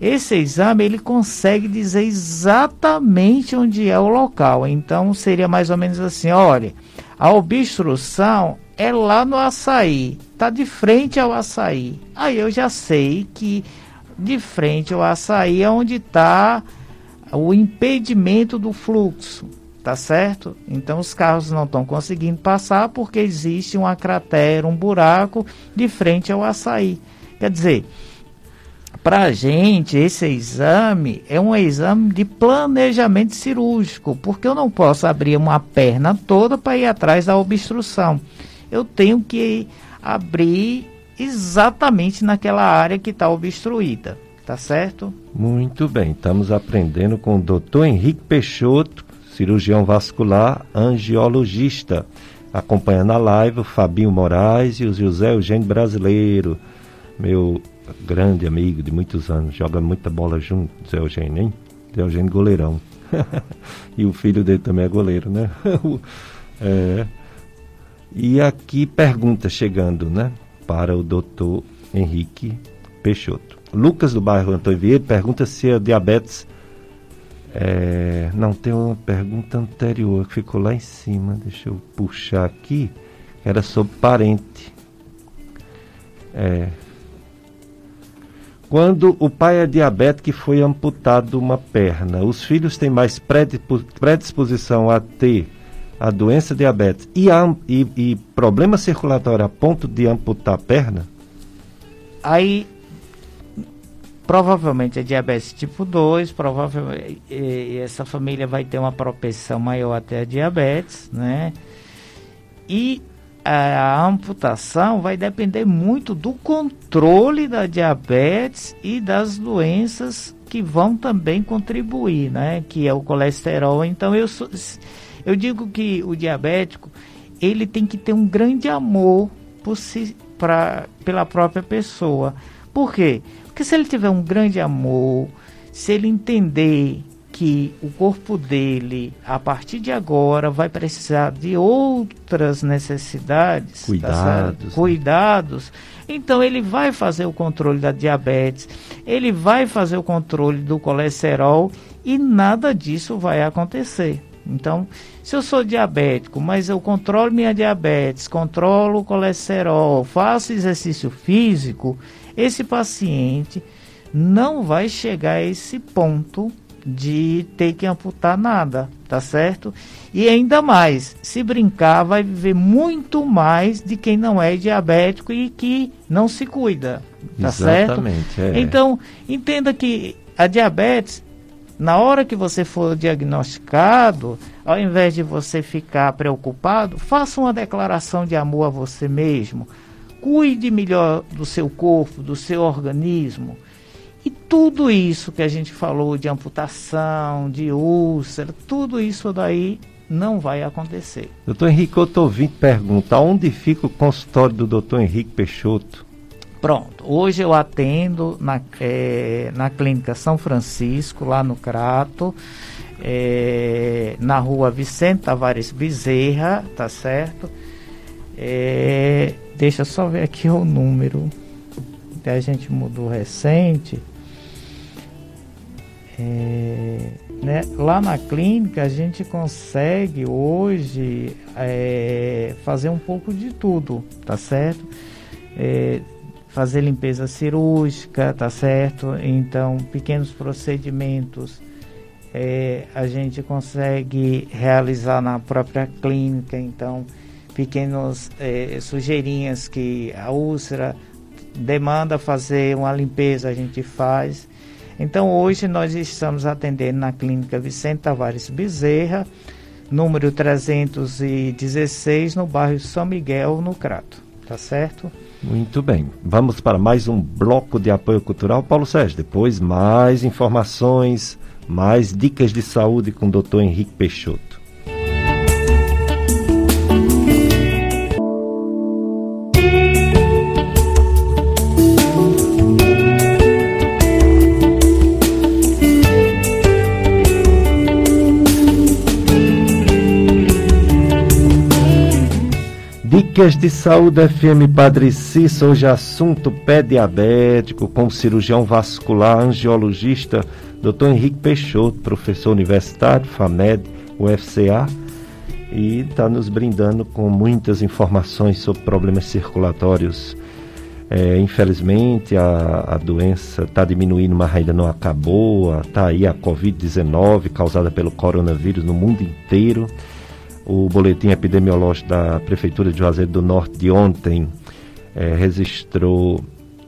Esse exame ele consegue dizer exatamente onde é o local. Então seria mais ou menos assim, olha, a obstrução é lá no açaí, está de frente ao açaí. Aí eu já sei que de frente ao açaí é onde está o impedimento do fluxo, tá certo? Então os carros não estão conseguindo passar porque existe uma cratera, um buraco de frente ao açaí. Quer dizer, para a gente, esse exame é um exame de planejamento cirúrgico, porque eu não posso abrir uma perna toda para ir atrás da obstrução. Eu tenho que abrir exatamente naquela área que está obstruída. Tá certo? Muito bem, estamos aprendendo com o doutor Henrique Peixoto, cirurgião vascular, angiologista. Acompanhando a live, o Fabinho Moraes e o José Eugênio Brasileiro, meu grande amigo de muitos anos, joga muita bola junto, José Eugênio, hein? José Eugênio goleirão. e o filho dele também é goleiro, né? é. E aqui pergunta chegando, né? Para o doutor Henrique Peixoto. Lucas do bairro Antônio Vieira pergunta se a diabetes. É, não, tem uma pergunta anterior que ficou lá em cima. Deixa eu puxar aqui. Era sobre parente. É, quando o pai é diabético e foi amputado uma perna, os filhos têm mais predisposição a ter a doença diabetes e, e, e problema circulatório a ponto de amputar a perna? Aí provavelmente é diabetes tipo 2, provavelmente essa família vai ter uma propensão maior até a diabetes, né? E a, a, amputação vai depender muito do controle da diabetes e das doenças que vão também contribuir, né? Que é o colesterol. Então eu eu digo que o diabético ele tem que ter um grande amor por si, pra, pela própria pessoa. Por quê? Porque se ele tiver um grande amor, se ele entender que o corpo dele, a partir de agora, vai precisar de outras necessidades, tá cuidados, tá cuidados, então ele vai fazer o controle da diabetes, ele vai fazer o controle do colesterol e nada disso vai acontecer. Então, se eu sou diabético, mas eu controlo minha diabetes, controlo o colesterol, faço exercício físico, esse paciente não vai chegar a esse ponto de ter que amputar nada, tá certo? E ainda mais, se brincar, vai viver muito mais de quem não é diabético e que não se cuida, tá Exatamente, certo? É. Então, entenda que a diabetes, na hora que você for diagnosticado, ao invés de você ficar preocupado, faça uma declaração de amor a você mesmo cuide melhor do seu corpo, do seu organismo. E tudo isso que a gente falou de amputação, de úlcera, tudo isso daí não vai acontecer. Doutor Henrique Otovinte pergunta, onde fica o consultório do doutor Henrique Peixoto? Pronto, hoje eu atendo na, é, na Clínica São Francisco, lá no Crato, é, na rua Vicente Tavares Bezerra, tá certo? É, deixa eu só ver aqui o número que a gente mudou recente. É, né, lá na clínica a gente consegue hoje é, fazer um pouco de tudo, tá certo? É, fazer limpeza cirúrgica, tá certo? Então, pequenos procedimentos é, a gente consegue realizar na própria clínica, então pequenos eh, sujeirinhas que a úlcera demanda fazer uma limpeza, a gente faz. Então hoje nós estamos atendendo na clínica Vicente Tavares Bezerra, número 316, no bairro São Miguel, no Crato. Tá certo? Muito bem. Vamos para mais um bloco de apoio cultural. Paulo Sérgio, depois mais informações, mais dicas de saúde com o doutor Henrique Peixoto. Dicas de Saúde FM Padre Cícero, hoje assunto pé diabético com cirurgião vascular angiologista Dr. Henrique Peixoto, professor universitário, FAMED, UFCA, e está nos brindando com muitas informações sobre problemas circulatórios. É, infelizmente a, a doença está diminuindo, mas ainda não acabou. Está aí a Covid-19 causada pelo coronavírus no mundo inteiro. O boletim epidemiológico da Prefeitura de Juazeiro do Norte de ontem é, registrou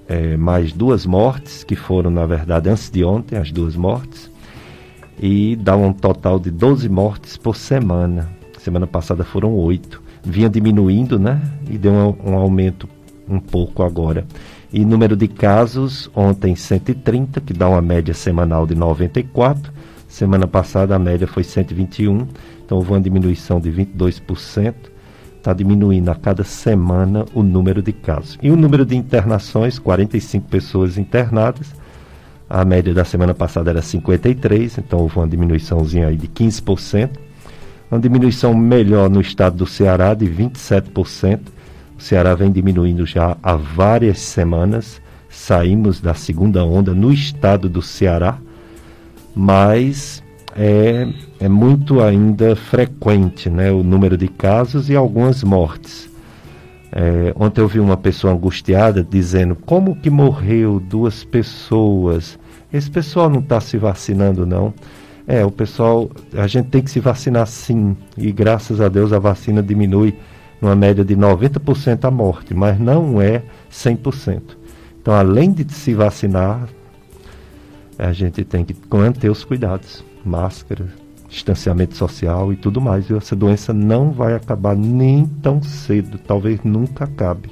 é, mais duas mortes, que foram, na verdade, antes de ontem, as duas mortes, e dá um total de 12 mortes por semana. Semana passada foram oito. Vinha diminuindo, né? E deu um, um aumento um pouco agora. E número de casos, ontem 130, que dá uma média semanal de 94. Semana passada a média foi 121 então houve uma diminuição de 22%, está diminuindo a cada semana o número de casos. E o número de internações, 45 pessoas internadas, a média da semana passada era 53, então houve uma diminuiçãozinha aí de 15%. Uma diminuição melhor no estado do Ceará de 27%. O Ceará vem diminuindo já há várias semanas. Saímos da segunda onda no estado do Ceará, mas é, é muito ainda frequente né, o número de casos e algumas mortes. É, ontem eu vi uma pessoa angustiada dizendo como que morreu duas pessoas. Esse pessoal não está se vacinando, não. É, o pessoal, a gente tem que se vacinar sim. E graças a Deus a vacina diminui numa média de 90% a morte, mas não é 100%. Então, além de se vacinar, a gente tem que manter os cuidados máscara, distanciamento social e tudo mais. E essa doença não vai acabar nem tão cedo, talvez nunca acabe,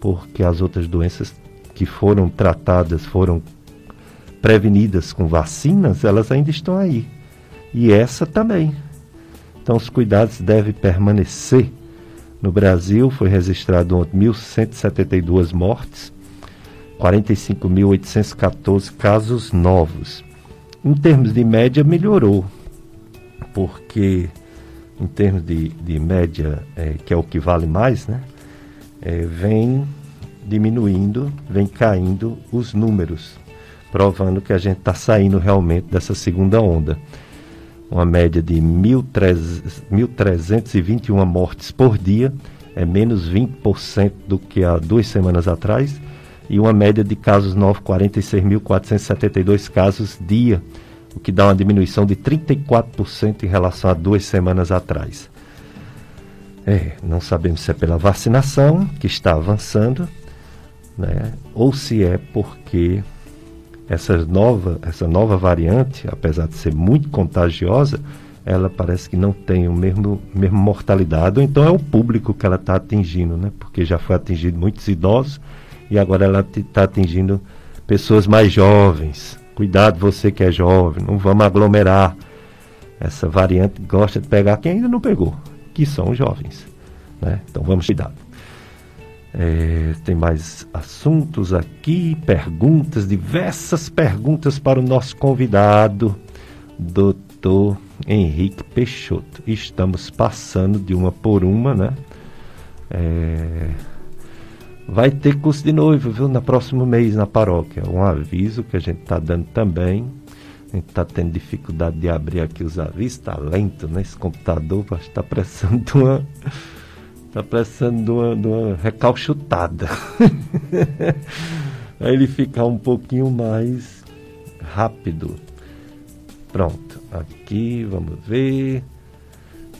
porque as outras doenças que foram tratadas, foram prevenidas com vacinas, elas ainda estão aí. E essa também. Então os cuidados devem permanecer. No Brasil foi registrado 1.172 mortes, 45.814 casos novos. Em termos de média, melhorou, porque em termos de, de média, é, que é o que vale mais, né, é, vem diminuindo, vem caindo os números, provando que a gente está saindo realmente dessa segunda onda. Uma média de 1.321 mortes por dia, é menos 20% do que há duas semanas atrás, e uma média de casos novos, 46.472 casos dia, o que dá uma diminuição de 34% em relação a duas semanas atrás. É, não sabemos se é pela vacinação que está avançando, né, ou se é porque essa nova, essa nova variante, apesar de ser muito contagiosa, ela parece que não tem o mesmo, mesmo mortalidade, ou então é o público que ela está atingindo, né? Porque já foi atingido muitos idosos e agora ela está atingindo pessoas mais jovens. Cuidado você que é jovem, não vamos aglomerar. Essa variante gosta de pegar quem ainda não pegou, que são os jovens. Né? Então vamos cuidar. É, tem mais assuntos aqui, perguntas, diversas perguntas para o nosso convidado, doutor Henrique Peixoto. Estamos passando de uma por uma, né? É, Vai ter curso de noivo, viu? No próximo mês na paróquia. Um aviso que a gente está dando também. A gente está tendo dificuldade de abrir aqui os avisos, está lento, né? Esse computador está precisando de uma. Está precisando de uma, de uma recalchutada. Aí ele ficar um pouquinho mais rápido. Pronto. Aqui, vamos ver.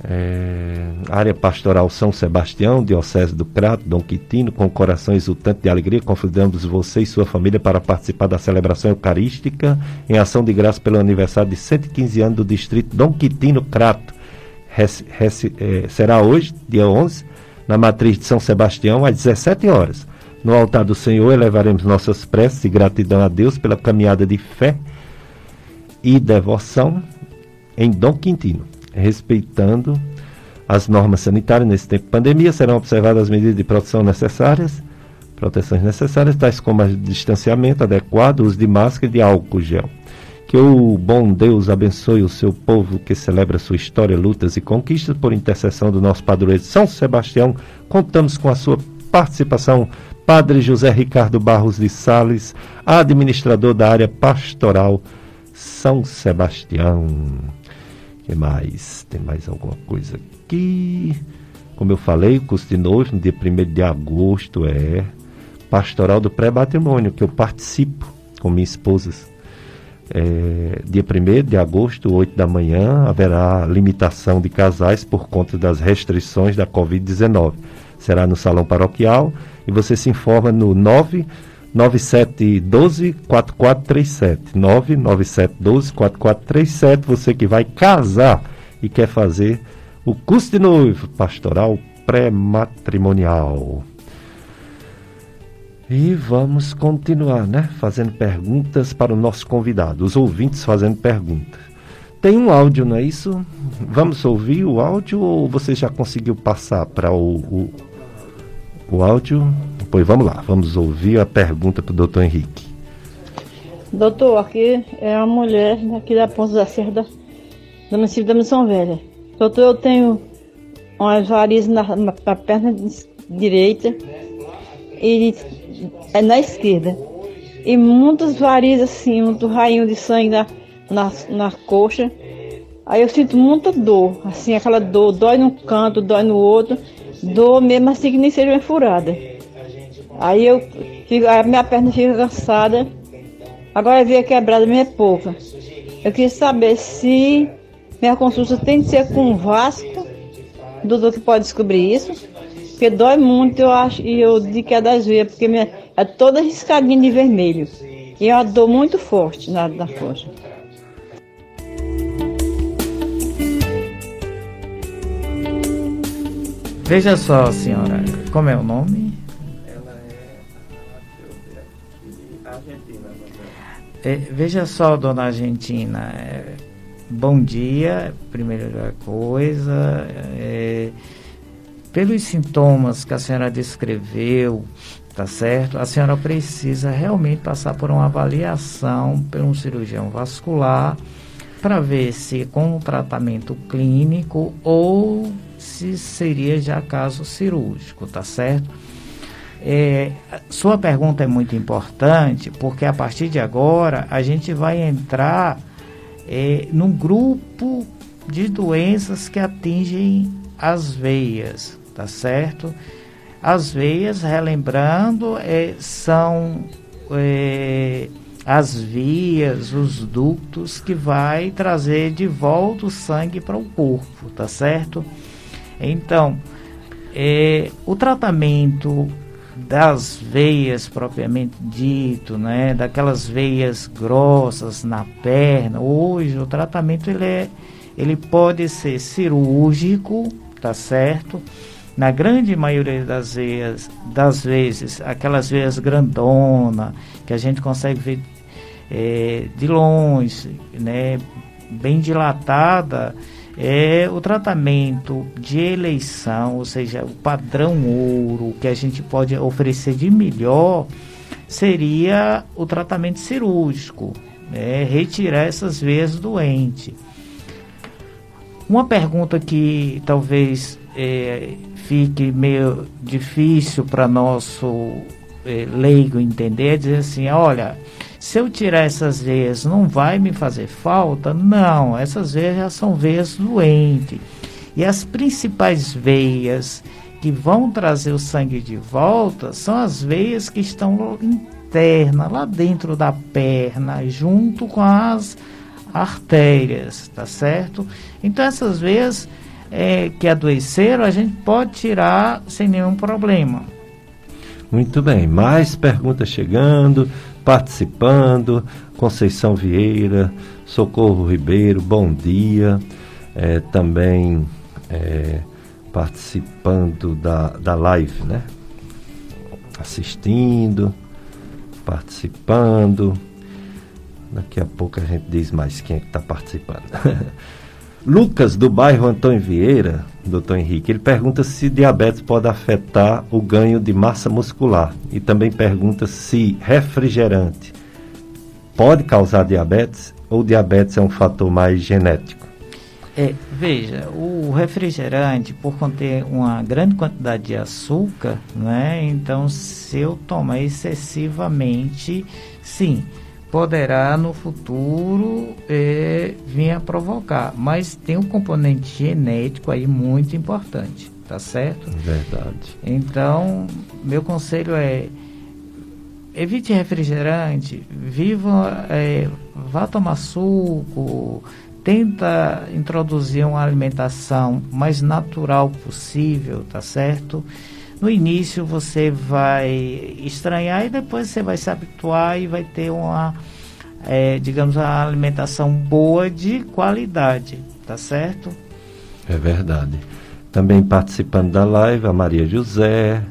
É, área Pastoral São Sebastião, Diocese do Crato, Dom Quitino, com coração exultante de alegria, convidamos você e sua família para participar da celebração eucarística em ação de graça pelo aniversário de 115 anos do distrito Dom Quitino Crato. res, res, é, será hoje, dia 11, na matriz de São Sebastião, às 17 horas. No altar do Senhor, elevaremos nossas preces e gratidão a Deus pela caminhada de fé e devoção em Dom Quintino, respeitando as normas sanitárias nesse tempo de pandemia, serão observadas as medidas de proteção necessárias, proteções necessárias, tais como o distanciamento adequado, uso de máscara e de álcool gel. Que o bom Deus abençoe o seu povo que celebra sua história, lutas e conquistas por intercessão do nosso padroeiro São Sebastião. Contamos com a sua participação, Padre José Ricardo Barros de Sales, administrador da área pastoral São Sebastião. Que mais? Tem mais alguma coisa aqui? Como eu falei, o curso de noivo, no dia 1 de agosto, é pastoral do pré-matrimônio, que eu participo com minha esposa é, dia 1 de agosto, 8 da manhã, haverá limitação de casais por conta das restrições da Covid-19. Será no salão paroquial e você se informa no 99712 4437. 99712 4437. Você que vai casar e quer fazer o curso de noivo pastoral pré-matrimonial. E vamos continuar, né? Fazendo perguntas para o nosso convidado, os ouvintes fazendo perguntas. Tem um áudio, não é isso? Vamos ouvir o áudio ou você já conseguiu passar para o, o, o áudio? Pois vamos lá, vamos ouvir a pergunta para o doutor Henrique. Doutor, aqui é uma mulher aqui da Ponta da Serra, do município da Missão Velha. Doutor, eu tenho umas varizes na, na perna direita e é na esquerda. E muitas varizes assim, muito rainho de sangue na, na, na coxa. Aí eu sinto muita dor, assim, aquela dor, dói num canto, dói no outro, dor mesmo assim que nem seja uma furada. Aí eu fico, a minha perna fica cansada. Agora a veia quebrada minha é pouca. Eu queria saber se minha consulta tem que ser com Vasco, doutor que pode descobrir isso. Porque dói muito, eu acho, e eu digo que é das veias, porque minha, é toda riscadinha de vermelho. E é uma dor muito forte na, na coxa. Veja só, senhora, como é o nome? É, veja só, dona Argentina, é, bom dia, primeira coisa. É, pelos sintomas que a senhora descreveu, tá certo? A senhora precisa realmente passar por uma avaliação por um cirurgião vascular para ver se com um tratamento clínico ou se seria já caso cirúrgico, tá certo? É, sua pergunta é muito importante porque a partir de agora a gente vai entrar é, num grupo de doenças que atingem as veias, tá certo? As veias, relembrando, é, são é, as vias, os ductos que vai trazer de volta o sangue para o corpo, tá certo? Então, é, o tratamento das veias propriamente dito, né, daquelas veias grossas na perna, hoje o tratamento ele, é, ele pode ser cirúrgico, tá certo? na grande maioria das vezes, das vezes aquelas veias grandona que a gente consegue ver é, de longe, né, bem dilatada, é o tratamento de eleição, ou seja, o padrão ouro que a gente pode oferecer de melhor seria o tratamento cirúrgico, né, retirar essas veias doentes. Uma pergunta que talvez é, fique meio difícil para nosso é, leigo entender, é dizer assim, olha, se eu tirar essas veias não vai me fazer falta? Não, essas veias já são veias doentes. E as principais veias que vão trazer o sangue de volta são as veias que estão internas, lá dentro da perna, junto com as artérias, tá certo? Então essas veias é, que adoeceram, a gente pode tirar sem nenhum problema. Muito bem, mais perguntas chegando, participando. Conceição Vieira, Socorro Ribeiro, bom dia. É, também é, participando da, da live, né? Assistindo, participando. Daqui a pouco a gente diz mais quem é que está participando. Lucas, do bairro Antônio Vieira, doutor Henrique, ele pergunta se diabetes pode afetar o ganho de massa muscular. E também pergunta se refrigerante pode causar diabetes ou diabetes é um fator mais genético? É, veja, o refrigerante, por conter uma grande quantidade de açúcar, né, então se eu tomar excessivamente, sim, poderá no futuro é, vir a provocar. Mas tem um componente genético aí muito importante, tá certo? Verdade. Então, meu conselho é evite refrigerante, viva, é, vá tomar suco, tenta introduzir uma alimentação mais natural possível, tá certo? No início você vai estranhar e depois você vai se habituar e vai ter uma, é, digamos, uma alimentação boa de qualidade, tá certo? É verdade. Também participando da live, a Maria José,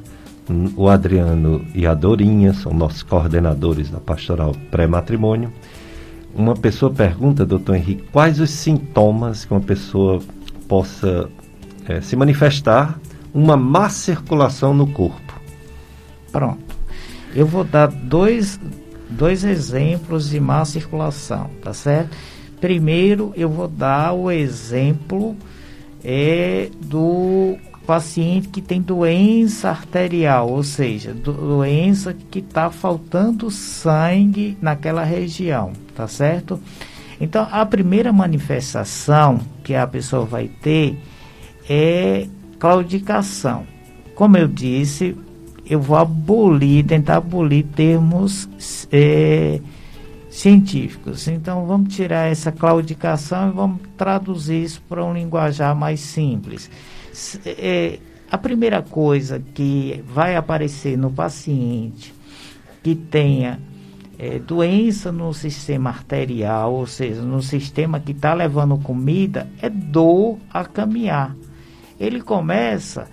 o Adriano e a Dorinha são nossos coordenadores da Pastoral Pré-Matrimônio. Uma pessoa pergunta, doutor Henrique, quais os sintomas que uma pessoa possa é, se manifestar uma má circulação no corpo? Pronto. Eu vou dar dois, dois exemplos de má circulação, tá certo? Primeiro, eu vou dar o exemplo é, do paciente que tem doença arterial, ou seja, do, doença que está faltando sangue naquela região, tá certo? Então, a primeira manifestação que a pessoa vai ter é claudicação. Como eu disse, eu vou abolir, tentar abolir termos é, científicos. Então, vamos tirar essa claudicação e vamos traduzir isso para um linguajar mais simples é, a primeira coisa que vai aparecer no paciente que tenha é, doença no sistema arterial, ou seja, no sistema que está levando comida, é dor a caminhar. Ele começa a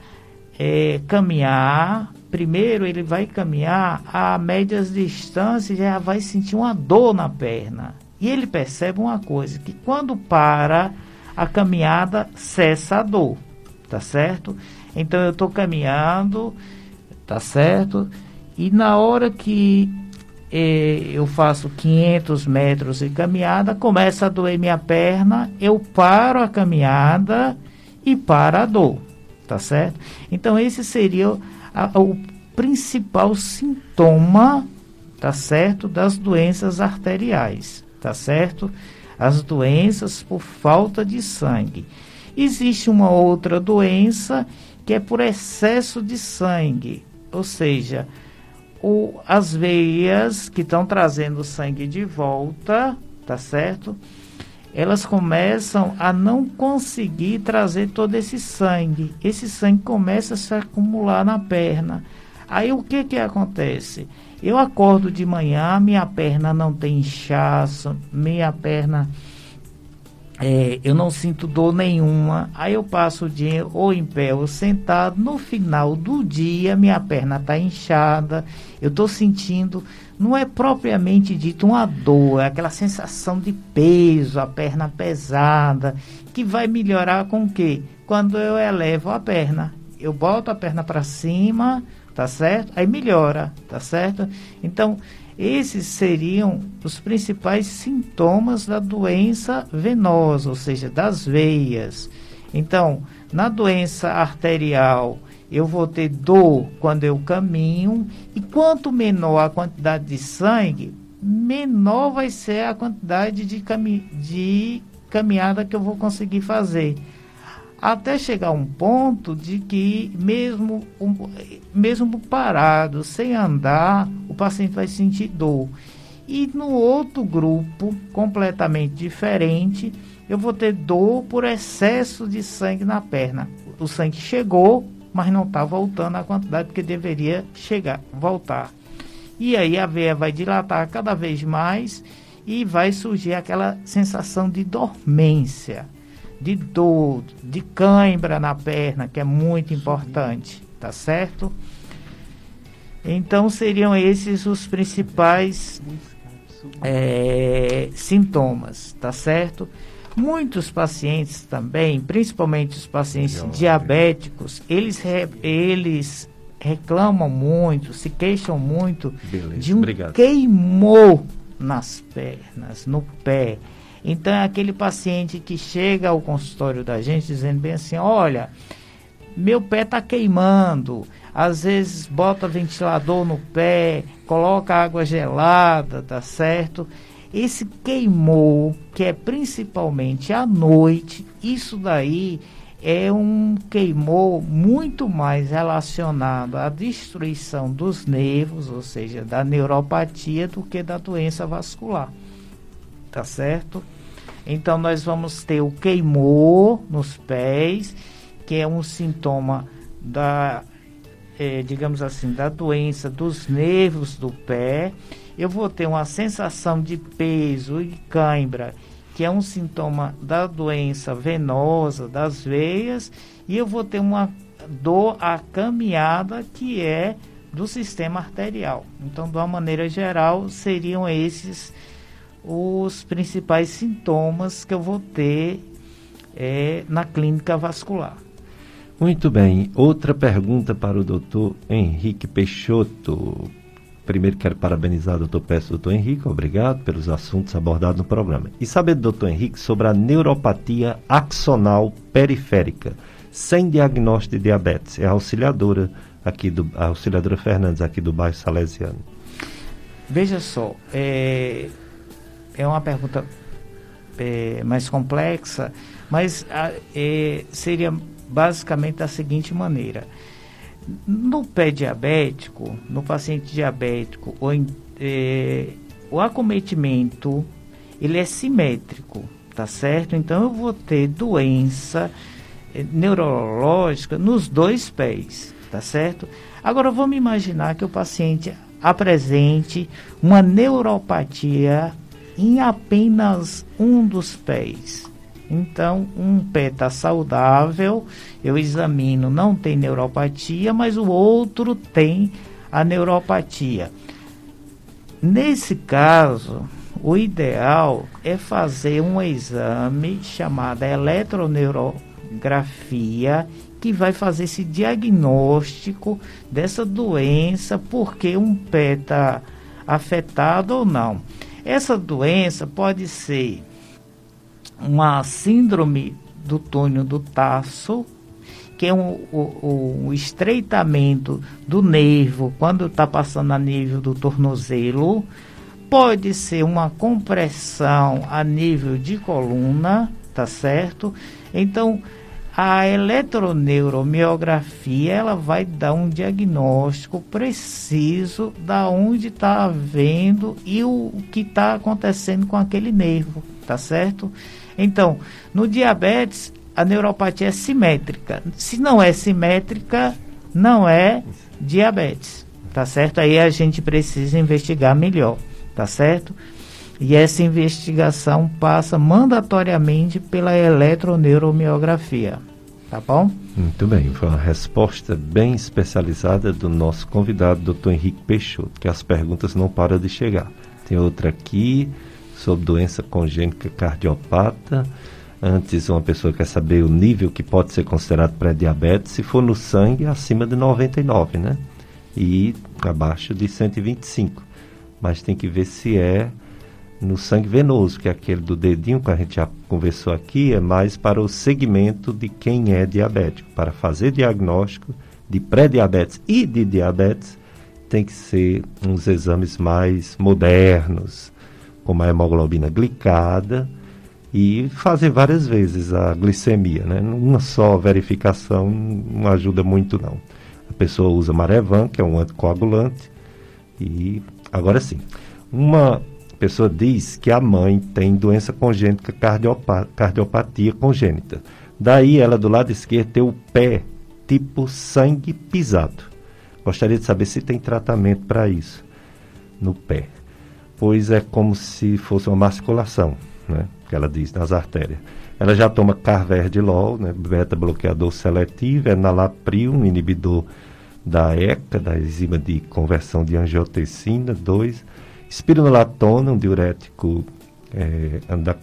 é, caminhar, primeiro ele vai caminhar a médias distâncias, já vai sentir uma dor na perna. E ele percebe uma coisa, que quando para a caminhada, cessa a dor tá certo? Então eu estou caminhando, tá certo? E na hora que eh, eu faço 500 metros de caminhada, começa a doer minha perna, eu paro a caminhada e para a dor, tá certo? Então esse seria a, o principal sintoma, tá certo, das doenças arteriais, tá certo? As doenças por falta de sangue. Existe uma outra doença que é por excesso de sangue, ou seja, o, as veias que estão trazendo sangue de volta, tá certo? Elas começam a não conseguir trazer todo esse sangue. Esse sangue começa a se acumular na perna. Aí o que que acontece? Eu acordo de manhã, minha perna não tem inchaço, minha perna é, eu não sinto dor nenhuma, aí eu passo o dia ou em pé ou sentado, no final do dia minha perna está inchada, eu estou sentindo, não é propriamente dito uma dor, é aquela sensação de peso, a perna pesada, que vai melhorar com o quê? Quando eu elevo a perna, eu boto a perna para cima, tá certo? Aí melhora, tá certo? Então, esses seriam os principais sintomas da doença venosa, ou seja, das veias. Então, na doença arterial, eu vou ter dor quando eu caminho, e quanto menor a quantidade de sangue, menor vai ser a quantidade de, cami de caminhada que eu vou conseguir fazer até chegar um ponto de que mesmo, mesmo parado, sem andar, o paciente vai sentir dor. E no outro grupo, completamente diferente, eu vou ter dor por excesso de sangue na perna. O sangue chegou, mas não está voltando a quantidade que deveria chegar, voltar. E aí a veia vai dilatar cada vez mais e vai surgir aquela sensação de dormência de dor, de cãibra na perna, que é muito importante, tá certo? Então seriam esses os principais é, sintomas, tá certo? Muitos pacientes também, principalmente os pacientes diabéticos, eles, re, eles reclamam muito, se queixam muito Beleza, de um obrigado. queimou nas pernas, no pé. Então é aquele paciente que chega ao consultório da gente dizendo bem assim, olha, meu pé está queimando, às vezes bota ventilador no pé, coloca água gelada, tá certo? Esse queimou, que é principalmente à noite, isso daí é um queimou muito mais relacionado à destruição dos nervos, ou seja, da neuropatia, do que da doença vascular. Tá certo? Então nós vamos ter o queimou nos pés, que é um sintoma da, é, digamos assim, da doença dos nervos do pé. Eu vou ter uma sensação de peso e cãibra, que é um sintoma da doença venosa das veias, e eu vou ter uma dor caminhada que é do sistema arterial. Então, de uma maneira geral, seriam esses os principais sintomas que eu vou ter é, na clínica vascular. Muito bem. Outra pergunta para o doutor Henrique Peixoto. Primeiro quero parabenizar o doutor Peço, doutor Henrique, obrigado pelos assuntos abordados no programa. E saber do doutor Henrique sobre a neuropatia axonal periférica, sem diagnóstico de diabetes. É a auxiliadora aqui do a auxiliadora Fernandes aqui do bairro Salesiano. Veja só, é, é uma pergunta é, mais complexa, mas é, seria basicamente da seguinte maneira. No pé diabético, no paciente diabético, o, é, o acometimento ele é simétrico, tá certo? Então eu vou ter doença é, neurológica nos dois pés, tá certo? Agora vamos imaginar que o paciente apresente uma neuropatia em apenas um dos pés. Então, um pé está saudável, eu examino, não tem neuropatia, mas o outro tem a neuropatia. Nesse caso, o ideal é fazer um exame chamado eletroneurografia, que vai fazer esse diagnóstico dessa doença, porque um pé está afetado ou não. Essa doença pode ser uma síndrome do túnel do taço, que é um, um, um estreitamento do nervo quando está passando a nível do tornozelo. Pode ser uma compressão a nível de coluna, tá certo? Então, a eletroneuromiografia ela vai dar um diagnóstico preciso da onde está havendo e o que está acontecendo com aquele nervo, tá certo? Então, no diabetes a neuropatia é simétrica. Se não é simétrica, não é diabetes, tá certo? Aí a gente precisa investigar melhor, tá certo? E essa investigação passa mandatoriamente pela eletroneuromiografia. Tá bom? Muito bem, foi uma resposta bem especializada do nosso convidado, doutor Henrique Peixoto, que as perguntas não param de chegar. Tem outra aqui sobre doença congênita cardiopata. Antes, uma pessoa quer saber o nível que pode ser considerado pré-diabetes. Se for no sangue, acima de 99, né? E abaixo de 125. Mas tem que ver se é no sangue venoso, que é aquele do dedinho que a gente já conversou aqui, é mais para o segmento de quem é diabético. Para fazer diagnóstico de pré-diabetes e de diabetes, tem que ser uns exames mais modernos, como a hemoglobina glicada, e fazer várias vezes a glicemia. Né? Uma só verificação não ajuda muito, não. A pessoa usa Marevan, que é um anticoagulante, e agora sim. Uma pessoa diz que a mãe tem doença congênita, cardiopa cardiopatia congênita. Daí ela do lado esquerdo tem o pé tipo sangue pisado. Gostaria de saber se tem tratamento para isso no pé. Pois é como se fosse uma masculação, né? Que ela diz nas artérias. ela já toma carvedilol, né, beta-bloqueador seletivo, enalapril, um inibidor da ECA, da enzima de conversão de angiotensina 2, espironolactona, um diurético é,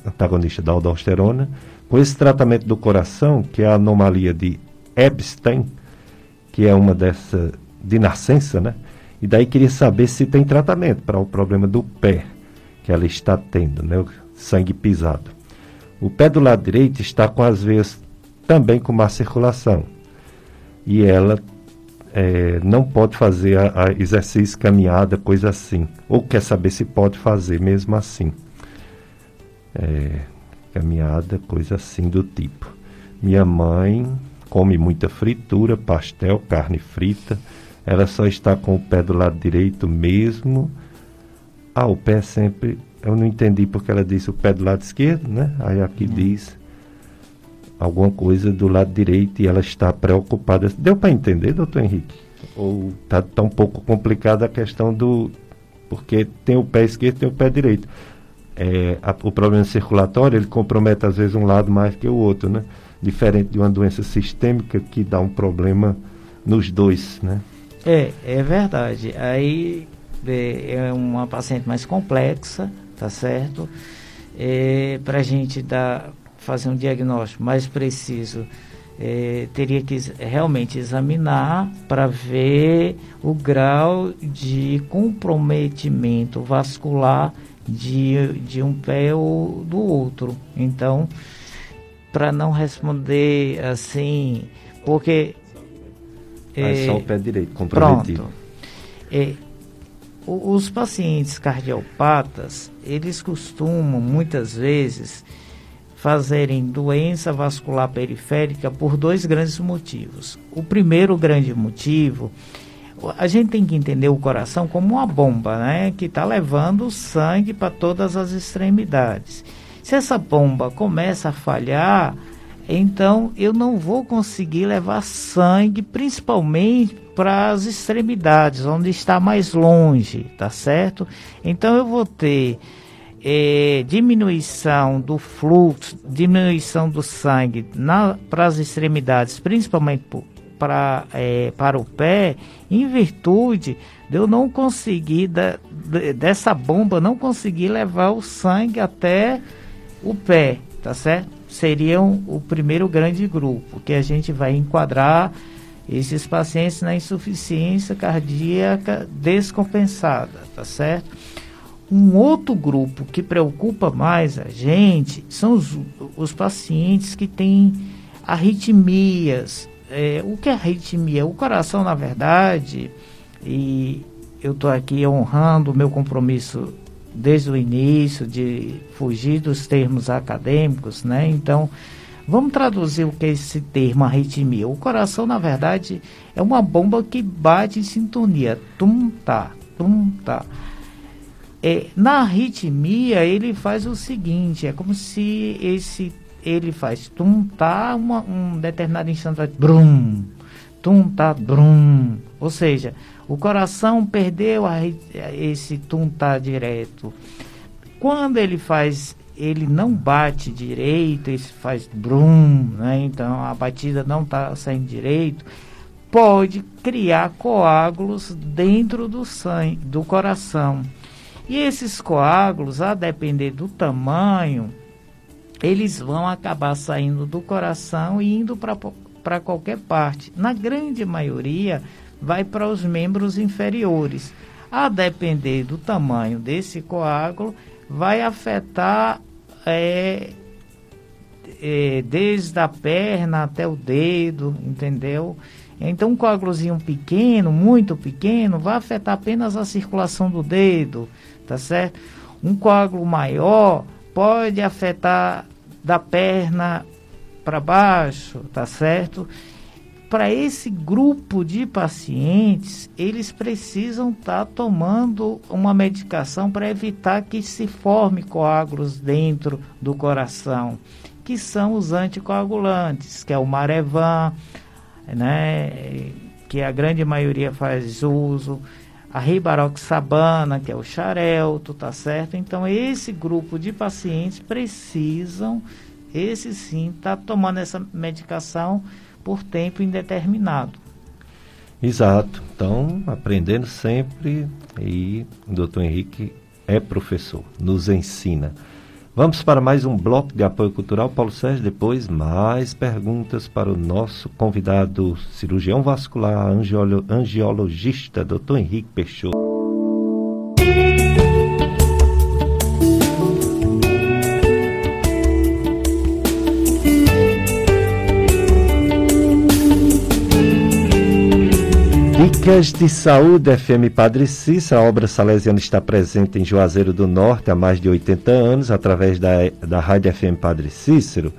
antagonista da aldosterona. Com esse tratamento do coração, que é a anomalia de Epstein, que é uma dessa de nascença, né? E daí queria saber se tem tratamento para o problema do pé que ela está tendo, né? O sangue pisado. O pé do lado direito está com as veias também com má circulação. E ela é, não pode fazer a, a exercício, caminhada, coisa assim. Ou quer saber se pode fazer mesmo assim. É, caminhada, coisa assim do tipo. Minha mãe come muita fritura, pastel, carne frita. Ela só está com o pé do lado direito mesmo. Ah, o pé sempre eu não entendi porque ela disse o pé do lado esquerdo, né? Aí aqui hum. diz alguma coisa do lado direito e ela está preocupada. Deu para entender, doutor Henrique? Ou está tão um pouco complicada a questão do. Porque tem o pé esquerdo e tem o pé direito. É, a, o problema circulatório ele compromete às vezes um lado mais que o outro, né? Diferente de uma doença sistêmica que dá um problema nos dois, né? É, é verdade. Aí é, uma paciente mais complexa, tá certo? É, Para a gente dar, fazer um diagnóstico mais preciso, é, teria que realmente examinar para ver o grau de comprometimento vascular de, de um pé ou do outro. Então, para não responder assim, porque. É, só o pé direito comprometido. Pronto. É, os pacientes cardiopatas, eles costumam muitas vezes fazerem doença vascular periférica por dois grandes motivos. O primeiro grande motivo, a gente tem que entender o coração como uma bomba, né, que está levando sangue para todas as extremidades. Se essa bomba começa a falhar, então eu não vou conseguir levar sangue, principalmente para as extremidades, onde está mais longe, tá certo? Então eu vou ter é, diminuição do fluxo, diminuição do sangue para as extremidades, principalmente para, é, para o pé, em virtude de eu não conseguir, da, dessa bomba, não conseguir levar o sangue até o pé, tá certo? Seriam o primeiro grande grupo, que a gente vai enquadrar esses pacientes na insuficiência cardíaca descompensada, tá certo? Um outro grupo que preocupa mais a gente são os, os pacientes que têm arritmias. É, o que é arritmia? O coração, na verdade, e eu estou aqui honrando o meu compromisso desde o início, de fugir dos termos acadêmicos, né? Então, vamos traduzir o que é esse termo arritmia. O coração, na verdade, é uma bomba que bate em sintonia. Tum, tá, tum, tá. É, na arritmia, ele faz o seguinte, é como se esse ele faz tum, tá, uma, um determinado instante, brum, tum, tá, brum. Ou seja, o coração perdeu a, esse tuntar direto. Quando ele faz, ele não bate direito, ele faz brum, né? então a batida não está saindo direito, pode criar coágulos dentro do sangue, do coração. E esses coágulos, a depender do tamanho, eles vão acabar saindo do coração e indo para qualquer parte. Na grande maioria, vai para os membros inferiores. A depender do tamanho desse coágulo, vai afetar é, é, desde a perna até o dedo, entendeu? Então, um coágulozinho pequeno, muito pequeno, vai afetar apenas a circulação do dedo, tá certo? Um coágulo maior pode afetar da perna para baixo, tá certo? Para esse grupo de pacientes, eles precisam estar tá tomando uma medicação para evitar que se forme coágulos dentro do coração, que são os anticoagulantes, que é o Marevan, né, que a grande maioria faz uso, a ribaroxabana, que é o xarelto, tá certo? Então esse grupo de pacientes precisam esse sim está tomando essa medicação por tempo indeterminado. Exato. Então, aprendendo sempre e o doutor Henrique é professor, nos ensina. Vamos para mais um bloco de apoio cultural. Paulo Sérgio, depois mais perguntas para o nosso convidado cirurgião vascular, angiolo, angiologista, doutor Henrique Peixoto. Dicas de Saúde FM Padre Cícero, a obra salesiana está presente em Juazeiro do Norte há mais de 80 anos, através da, da Rádio FM Padre Cícero,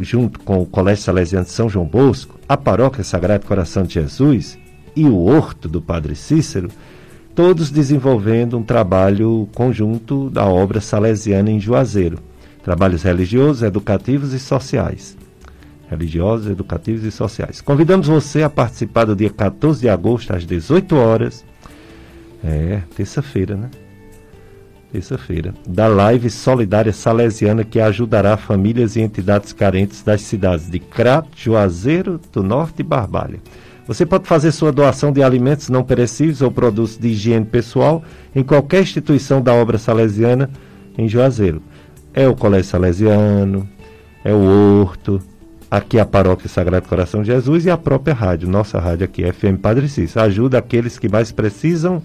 junto com o Colégio Salesiano de São João Bosco, a Paróquia Sagrado Coração de Jesus e o Horto do Padre Cícero, todos desenvolvendo um trabalho conjunto da obra salesiana em Juazeiro. Trabalhos religiosos, educativos e sociais religiosos, educativos e sociais. Convidamos você a participar do dia 14 de agosto, às 18 horas. É, terça-feira, né? Terça-feira. Da live solidária salesiana que ajudará famílias e entidades carentes das cidades de Crato, Juazeiro do Norte e Barbalha. Você pode fazer sua doação de alimentos não perecíveis ou produtos de higiene pessoal em qualquer instituição da obra salesiana em Juazeiro. É o Colégio Salesiano, é o Horto, aqui a Paróquia Sagrado Coração de Jesus e a própria rádio, nossa rádio aqui, FM Padre Cícero. Ajuda aqueles que mais precisam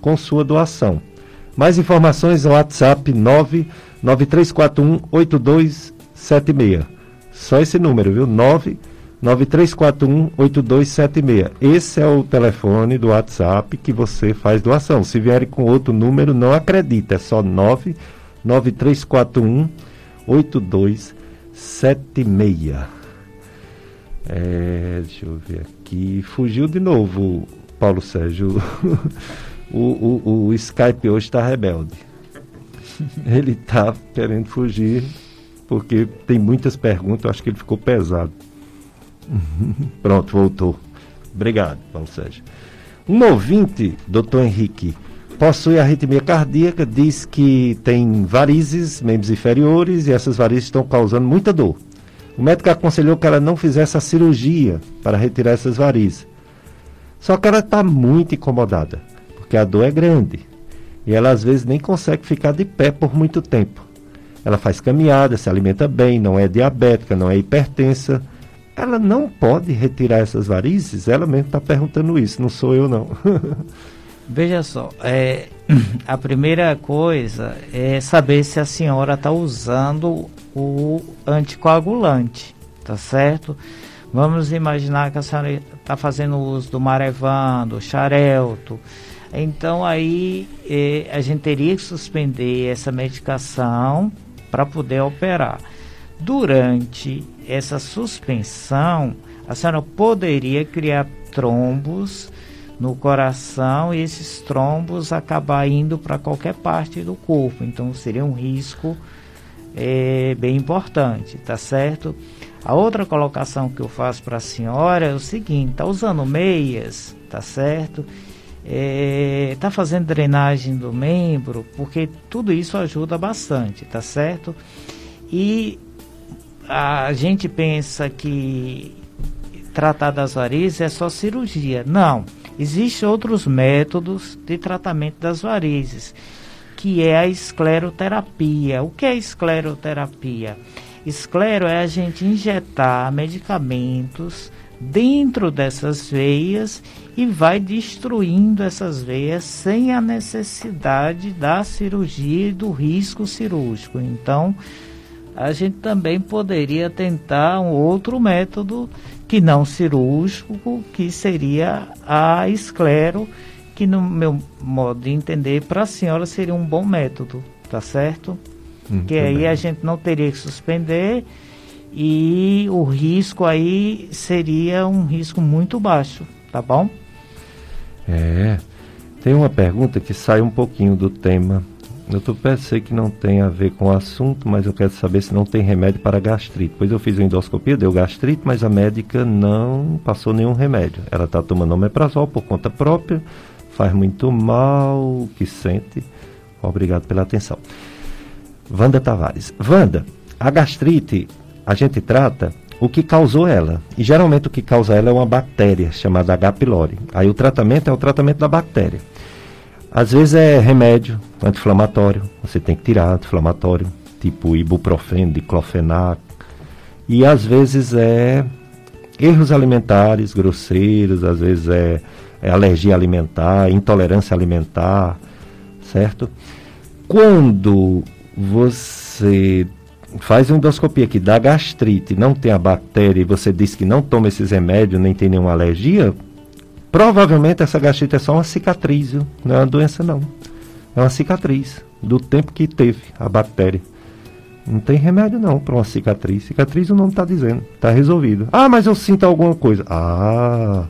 com sua doação. Mais informações no WhatsApp 993418276. Só esse número, viu? 993418276. Esse é o telefone do WhatsApp que você faz doação. Se vier com outro número, não acredita, é só 993418276. É, deixa eu ver aqui. Fugiu de novo, Paulo Sérgio. o, o, o Skype hoje está rebelde. Ele está querendo fugir porque tem muitas perguntas. Eu acho que ele ficou pesado. Pronto, voltou. Obrigado, Paulo Sérgio. Um ouvinte, doutor Henrique, possui arritmia cardíaca, diz que tem varizes, membros inferiores, e essas varizes estão causando muita dor. O médico aconselhou que ela não fizesse a cirurgia para retirar essas varizes. Só que ela está muito incomodada, porque a dor é grande. E ela às vezes nem consegue ficar de pé por muito tempo. Ela faz caminhada, se alimenta bem, não é diabética, não é hipertensa. Ela não pode retirar essas varizes? Ela mesmo está perguntando isso, não sou eu não. Veja só, é, a primeira coisa é saber se a senhora está usando o anticoagulante, tá certo? Vamos imaginar que a senhora está fazendo uso do Marevan, do Xarelto. Então aí eh, a gente teria que suspender essa medicação para poder operar. Durante essa suspensão, a senhora poderia criar trombos no coração e esses trombos acabar indo para qualquer parte do corpo. Então seria um risco é, bem importante, tá certo? A outra colocação que eu faço para a senhora é o seguinte: tá usando meias, tá certo? É, tá fazendo drenagem do membro, porque tudo isso ajuda bastante, tá certo? E a gente pensa que tratar das varizes é só cirurgia. Não, existem outros métodos de tratamento das varizes que é a escleroterapia. O que é escleroterapia? Esclero é a gente injetar medicamentos dentro dessas veias e vai destruindo essas veias sem a necessidade da cirurgia e do risco cirúrgico. Então, a gente também poderia tentar um outro método que não cirúrgico, que seria a esclero que no meu modo de entender, para a senhora seria um bom método, tá certo? Hum, que aí a gente não teria que suspender e o risco aí seria um risco muito baixo, tá bom? É. Tem uma pergunta que sai um pouquinho do tema. Eu tô, pensei que não tem a ver com o assunto, mas eu quero saber se não tem remédio para gastrite. Pois eu fiz uma endoscopia, deu gastrite, mas a médica não passou nenhum remédio. Ela está tomando omeprazol por conta própria, faz muito mal, que sente. Obrigado pela atenção. Wanda Tavares. Wanda, a gastrite, a gente trata o que causou ela. E geralmente o que causa ela é uma bactéria chamada H. pylori. Aí o tratamento é o tratamento da bactéria. Às vezes é remédio anti-inflamatório, você tem que tirar anti-inflamatório, tipo ibuprofeno, diclofenac. E às vezes é erros alimentares grosseiros, às vezes é, é alergia alimentar, intolerância alimentar, certo? Quando você faz uma endoscopia que dá gastrite, não tem a bactéria e você diz que não toma esses remédios, nem tem nenhuma alergia, provavelmente essa gastrite é só uma cicatriz, viu? não é uma doença não. É uma cicatriz do tempo que teve a bactéria. Não tem remédio não para uma cicatriz. Cicatriz o nome está dizendo, está resolvido. Ah, mas eu sinto alguma coisa. Ah,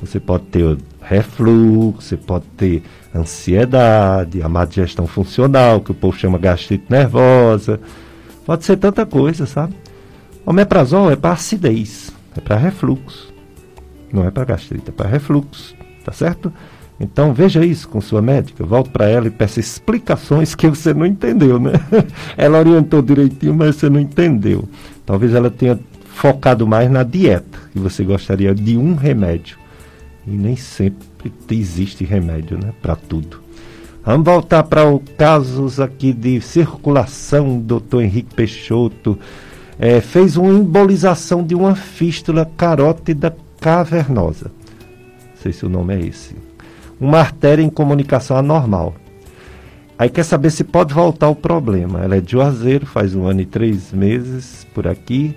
você pode ter refluxo, você pode ter ansiedade, a má digestão funcional, que o povo chama gastrite nervosa. Pode ser tanta coisa, sabe? Omeprazol é para acidez, é para refluxo. Não é para gastrite, é para refluxo, tá certo? Então veja isso com sua médica, volte para ela e peça explicações que você não entendeu, né? Ela orientou direitinho, mas você não entendeu. Talvez ela tenha focado mais na dieta, e você gostaria de um remédio. E nem sempre existe remédio, né? Para tudo. Vamos voltar para os casos aqui de circulação, doutor Henrique Peixoto. É, fez uma embolização de uma fístula carótida cavernosa. Não sei se o nome é esse uma artéria em comunicação anormal. Aí quer saber se pode voltar o problema. Ela é de Juazeiro, faz um ano e três meses por aqui,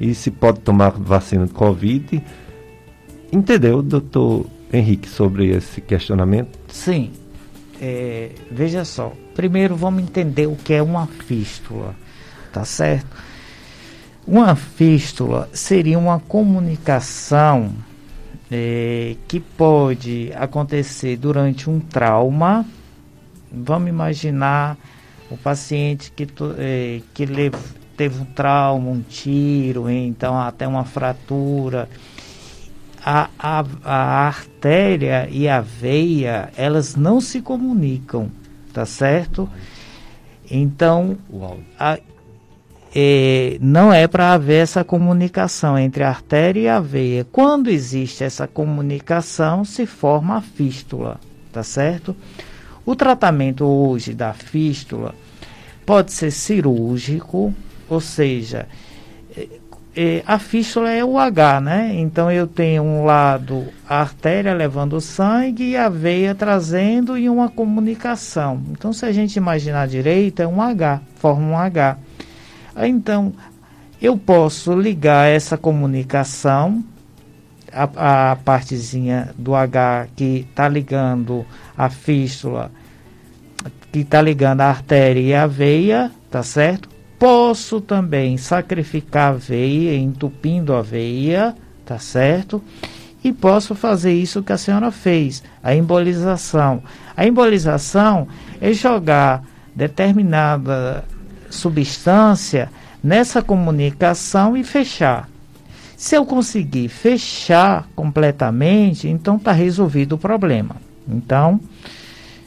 e se pode tomar vacina de Covid. Entendeu, doutor Henrique, sobre esse questionamento? Sim. É, veja só, primeiro vamos entender o que é uma fístula, tá certo? Uma fístula seria uma comunicação é, que pode acontecer durante um trauma. Vamos imaginar o paciente que, é, que teve um trauma, um tiro, então até uma fratura. A, a, a artéria e a veia, elas não se comunicam, tá certo? Então, a, é, não é para haver essa comunicação entre a artéria e a veia. Quando existe essa comunicação, se forma a fístula, tá certo? O tratamento hoje da fístula pode ser cirúrgico, ou seja, é, a fístula é o H, né? Então eu tenho um lado a artéria levando sangue e a veia trazendo e uma comunicação. Então se a gente imaginar direito, é um H, forma um H. Então, eu posso ligar essa comunicação, a, a partezinha do H que está ligando a fístula, que está ligando a artéria e a veia, tá certo? Posso também sacrificar a veia, entupindo a veia, tá certo? E posso fazer isso que a senhora fez, a embolização. A embolização é jogar determinada substância nessa comunicação e fechar. Se eu conseguir fechar completamente, então está resolvido o problema. Então,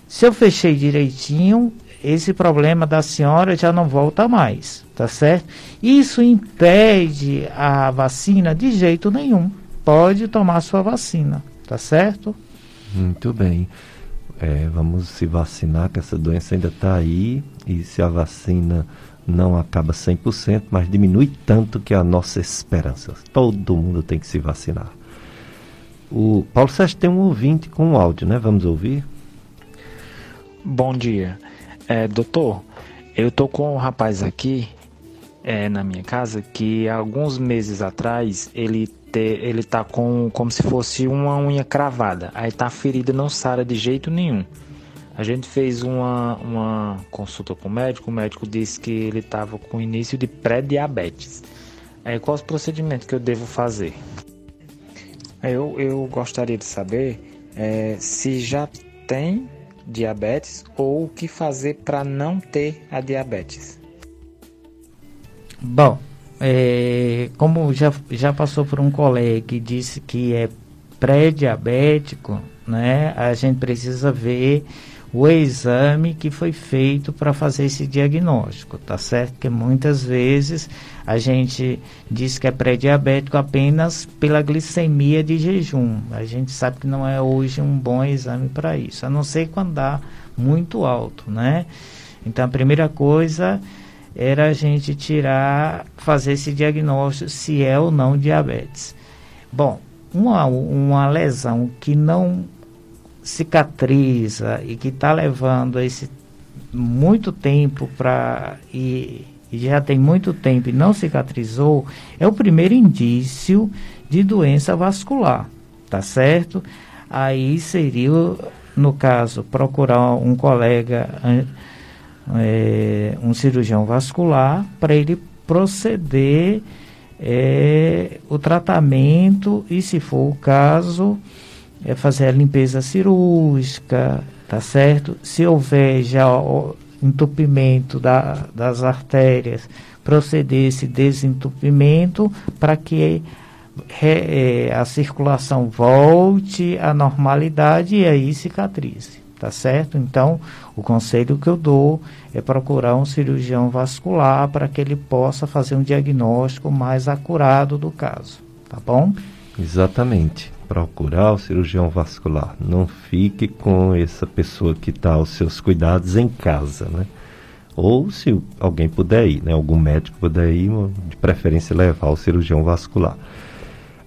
se eu fechei direitinho, esse problema da senhora já não volta mais, tá certo? Isso impede a vacina de jeito nenhum. Pode tomar sua vacina, tá certo? Muito bem. É, vamos se vacinar, que essa doença ainda está aí e se a vacina não acaba 100%, mas diminui tanto que é a nossa esperança. Todo mundo tem que se vacinar. O Paulo Sérgio tem um ouvinte com um áudio, né? Vamos ouvir? Bom dia. É, doutor, eu tô com um rapaz aqui é, na minha casa que alguns meses atrás ele, te, ele tá com como se fosse uma unha cravada. Aí tá ferida, não sara de jeito nenhum. A gente fez uma, uma consulta com o médico, o médico disse que ele estava com início de pré-diabetes. Aí, qual os procedimentos que eu devo fazer? Eu, eu gostaria de saber é, se já tem diabetes ou o que fazer para não ter a diabetes. Bom, é, como já, já passou por um colega que disse que é pré-diabético, né, a gente precisa ver o exame que foi feito para fazer esse diagnóstico, tá certo? Que muitas vezes a gente diz que é pré-diabético apenas pela glicemia de jejum. A gente sabe que não é hoje um bom exame para isso, a não ser quando dá muito alto, né? Então a primeira coisa era a gente tirar, fazer esse diagnóstico se é ou não diabetes. Bom, uma, uma lesão que não cicatriza e que está levando esse muito tempo para e, e, já tem muito tempo e não cicatrizou, é o primeiro indício de doença vascular, tá certo? Aí seria, no caso, procurar um colega, é, um cirurgião vascular, para ele proceder é, o tratamento e, se for o caso, é fazer a limpeza cirúrgica, tá certo? Se houver já o entupimento da, das artérias, proceder esse desentupimento para que re, é, a circulação volte à normalidade e aí cicatrize, tá certo? Então, o conselho que eu dou é procurar um cirurgião vascular para que ele possa fazer um diagnóstico mais acurado do caso, tá bom? Exatamente procurar o cirurgião vascular. Não fique com essa pessoa que está aos seus cuidados em casa, né? Ou se alguém puder ir, né? Algum médico puder ir, de preferência levar o cirurgião vascular.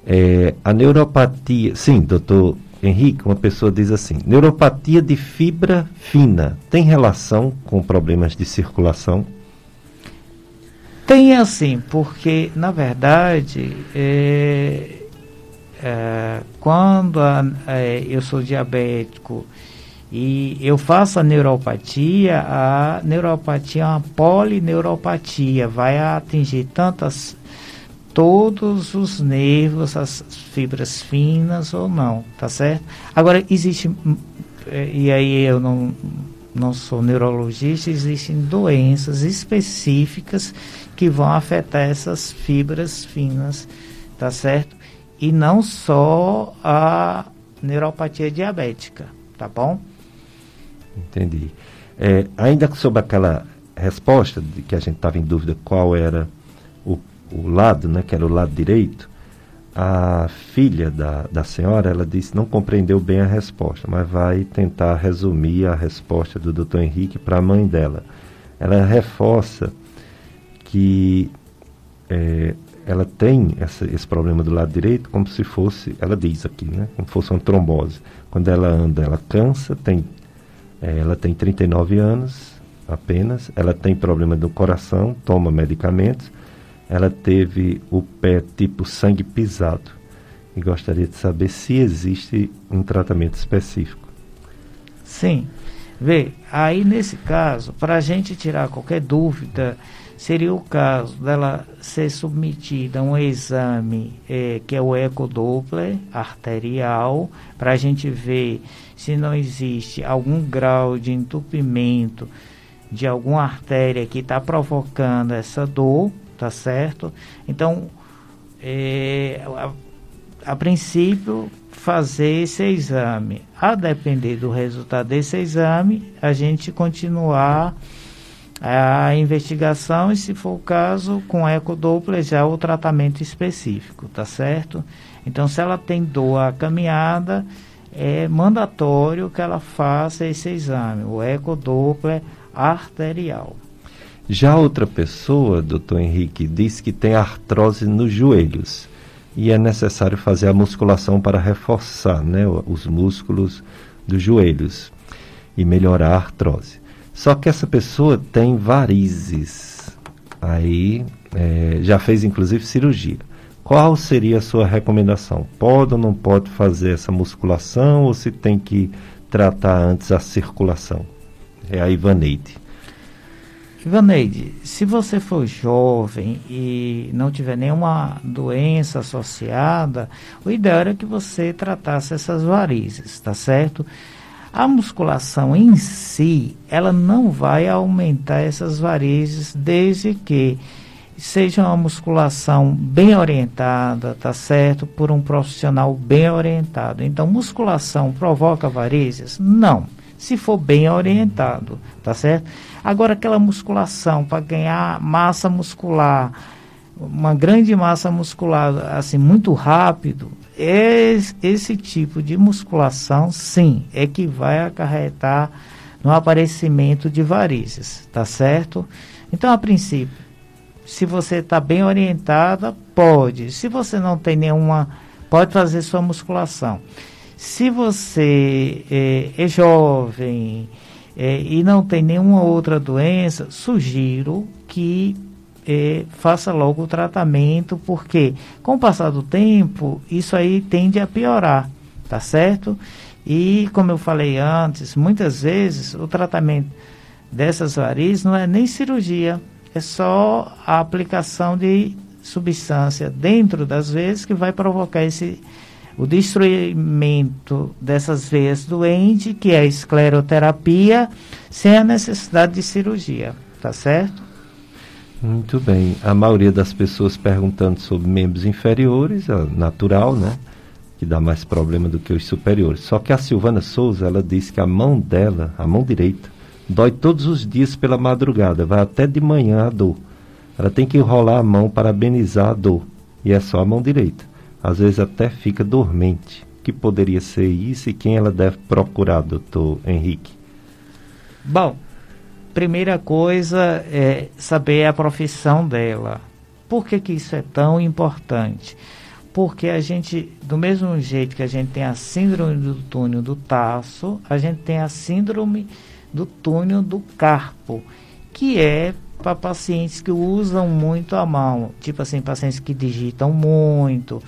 É, a neuropatia, sim, doutor Henrique, uma pessoa diz assim: neuropatia de fibra fina tem relação com problemas de circulação? Tem assim, porque na verdade é, é, quando é, eu sou diabético e eu faço a neuropatia, a neuropatia é uma polineuropatia, vai atingir tantas todos os nervos, as fibras finas ou não, tá certo? Agora existe é, e aí eu não não sou neurologista, existem doenças específicas que vão afetar essas fibras finas, tá certo? E não só a neuropatia diabética, tá bom? Entendi. É, ainda sobre aquela resposta de que a gente estava em dúvida qual era o, o lado, né, que era o lado direito, a filha da, da senhora, ela disse não compreendeu bem a resposta, mas vai tentar resumir a resposta do Dr. Henrique para a mãe dela. Ela reforça que é, ela tem essa, esse problema do lado direito como se fosse, ela diz aqui, né, como se fosse uma trombose. Quando ela anda, ela cansa, tem, é, ela tem 39 anos apenas, ela tem problema do coração, toma medicamentos, ela teve o pé tipo sangue pisado e gostaria de saber se existe um tratamento específico. Sim. Vê, aí nesse caso, para a gente tirar qualquer dúvida seria o caso dela ser submetida a um exame é, que é o ecodoppler arterial, para a gente ver se não existe algum grau de entupimento de alguma artéria que está provocando essa dor, tá certo? Então, é, a, a princípio, fazer esse exame. A depender do resultado desse exame, a gente continuar a investigação e, se for o caso, com ecodoppler já o tratamento específico, tá certo? Então, se ela tem dor à caminhada, é mandatório que ela faça esse exame, o ecodoppler arterial. Já outra pessoa, doutor Henrique, diz que tem artrose nos joelhos e é necessário fazer a musculação para reforçar né, os músculos dos joelhos e melhorar a artrose. Só que essa pessoa tem varizes. Aí é, já fez inclusive cirurgia. Qual seria a sua recomendação? Pode ou não pode fazer essa musculação ou se tem que tratar antes a circulação? É a Ivaneide. Ivaneide, se você for jovem e não tiver nenhuma doença associada, o ideal é que você tratasse essas varizes, tá certo? A musculação em si, ela não vai aumentar essas varizes desde que seja uma musculação bem orientada, tá certo? Por um profissional bem orientado. Então, musculação provoca varizes? Não. se for bem orientado, tá certo? Agora aquela musculação para ganhar massa muscular, uma grande massa muscular assim muito rápido, esse, esse tipo de musculação, sim, é que vai acarretar no aparecimento de varizes, tá certo? Então, a princípio, se você está bem orientada, pode. Se você não tem nenhuma, pode fazer sua musculação. Se você é, é jovem é, e não tem nenhuma outra doença, sugiro que é, faça logo o tratamento, porque com o passar do tempo, isso aí tende a piorar, tá certo? E como eu falei antes, muitas vezes o tratamento dessas varizes não é nem cirurgia, é só a aplicação de substância dentro das veias que vai provocar esse o destruimento dessas veias doentes, que é a escleroterapia, sem a necessidade de cirurgia, tá certo? Muito bem. A maioria das pessoas perguntando sobre membros inferiores, é natural, né? Que dá mais problema do que os superiores. Só que a Silvana Souza, ela disse que a mão dela, a mão direita, dói todos os dias pela madrugada, vai até de manhã a dor. Ela tem que enrolar a mão para amenizar a dor. E é só a mão direita. Às vezes até fica dormente. O que poderia ser isso e quem ela deve procurar, doutor Henrique? Bom, primeira coisa é saber a profissão dela. Por que, que isso é tão importante? Porque a gente, do mesmo jeito que a gente tem a síndrome do túnel do taço, a gente tem a síndrome do túnel do carpo, que é para pacientes que usam muito a mão, tipo assim, pacientes que digitam muito,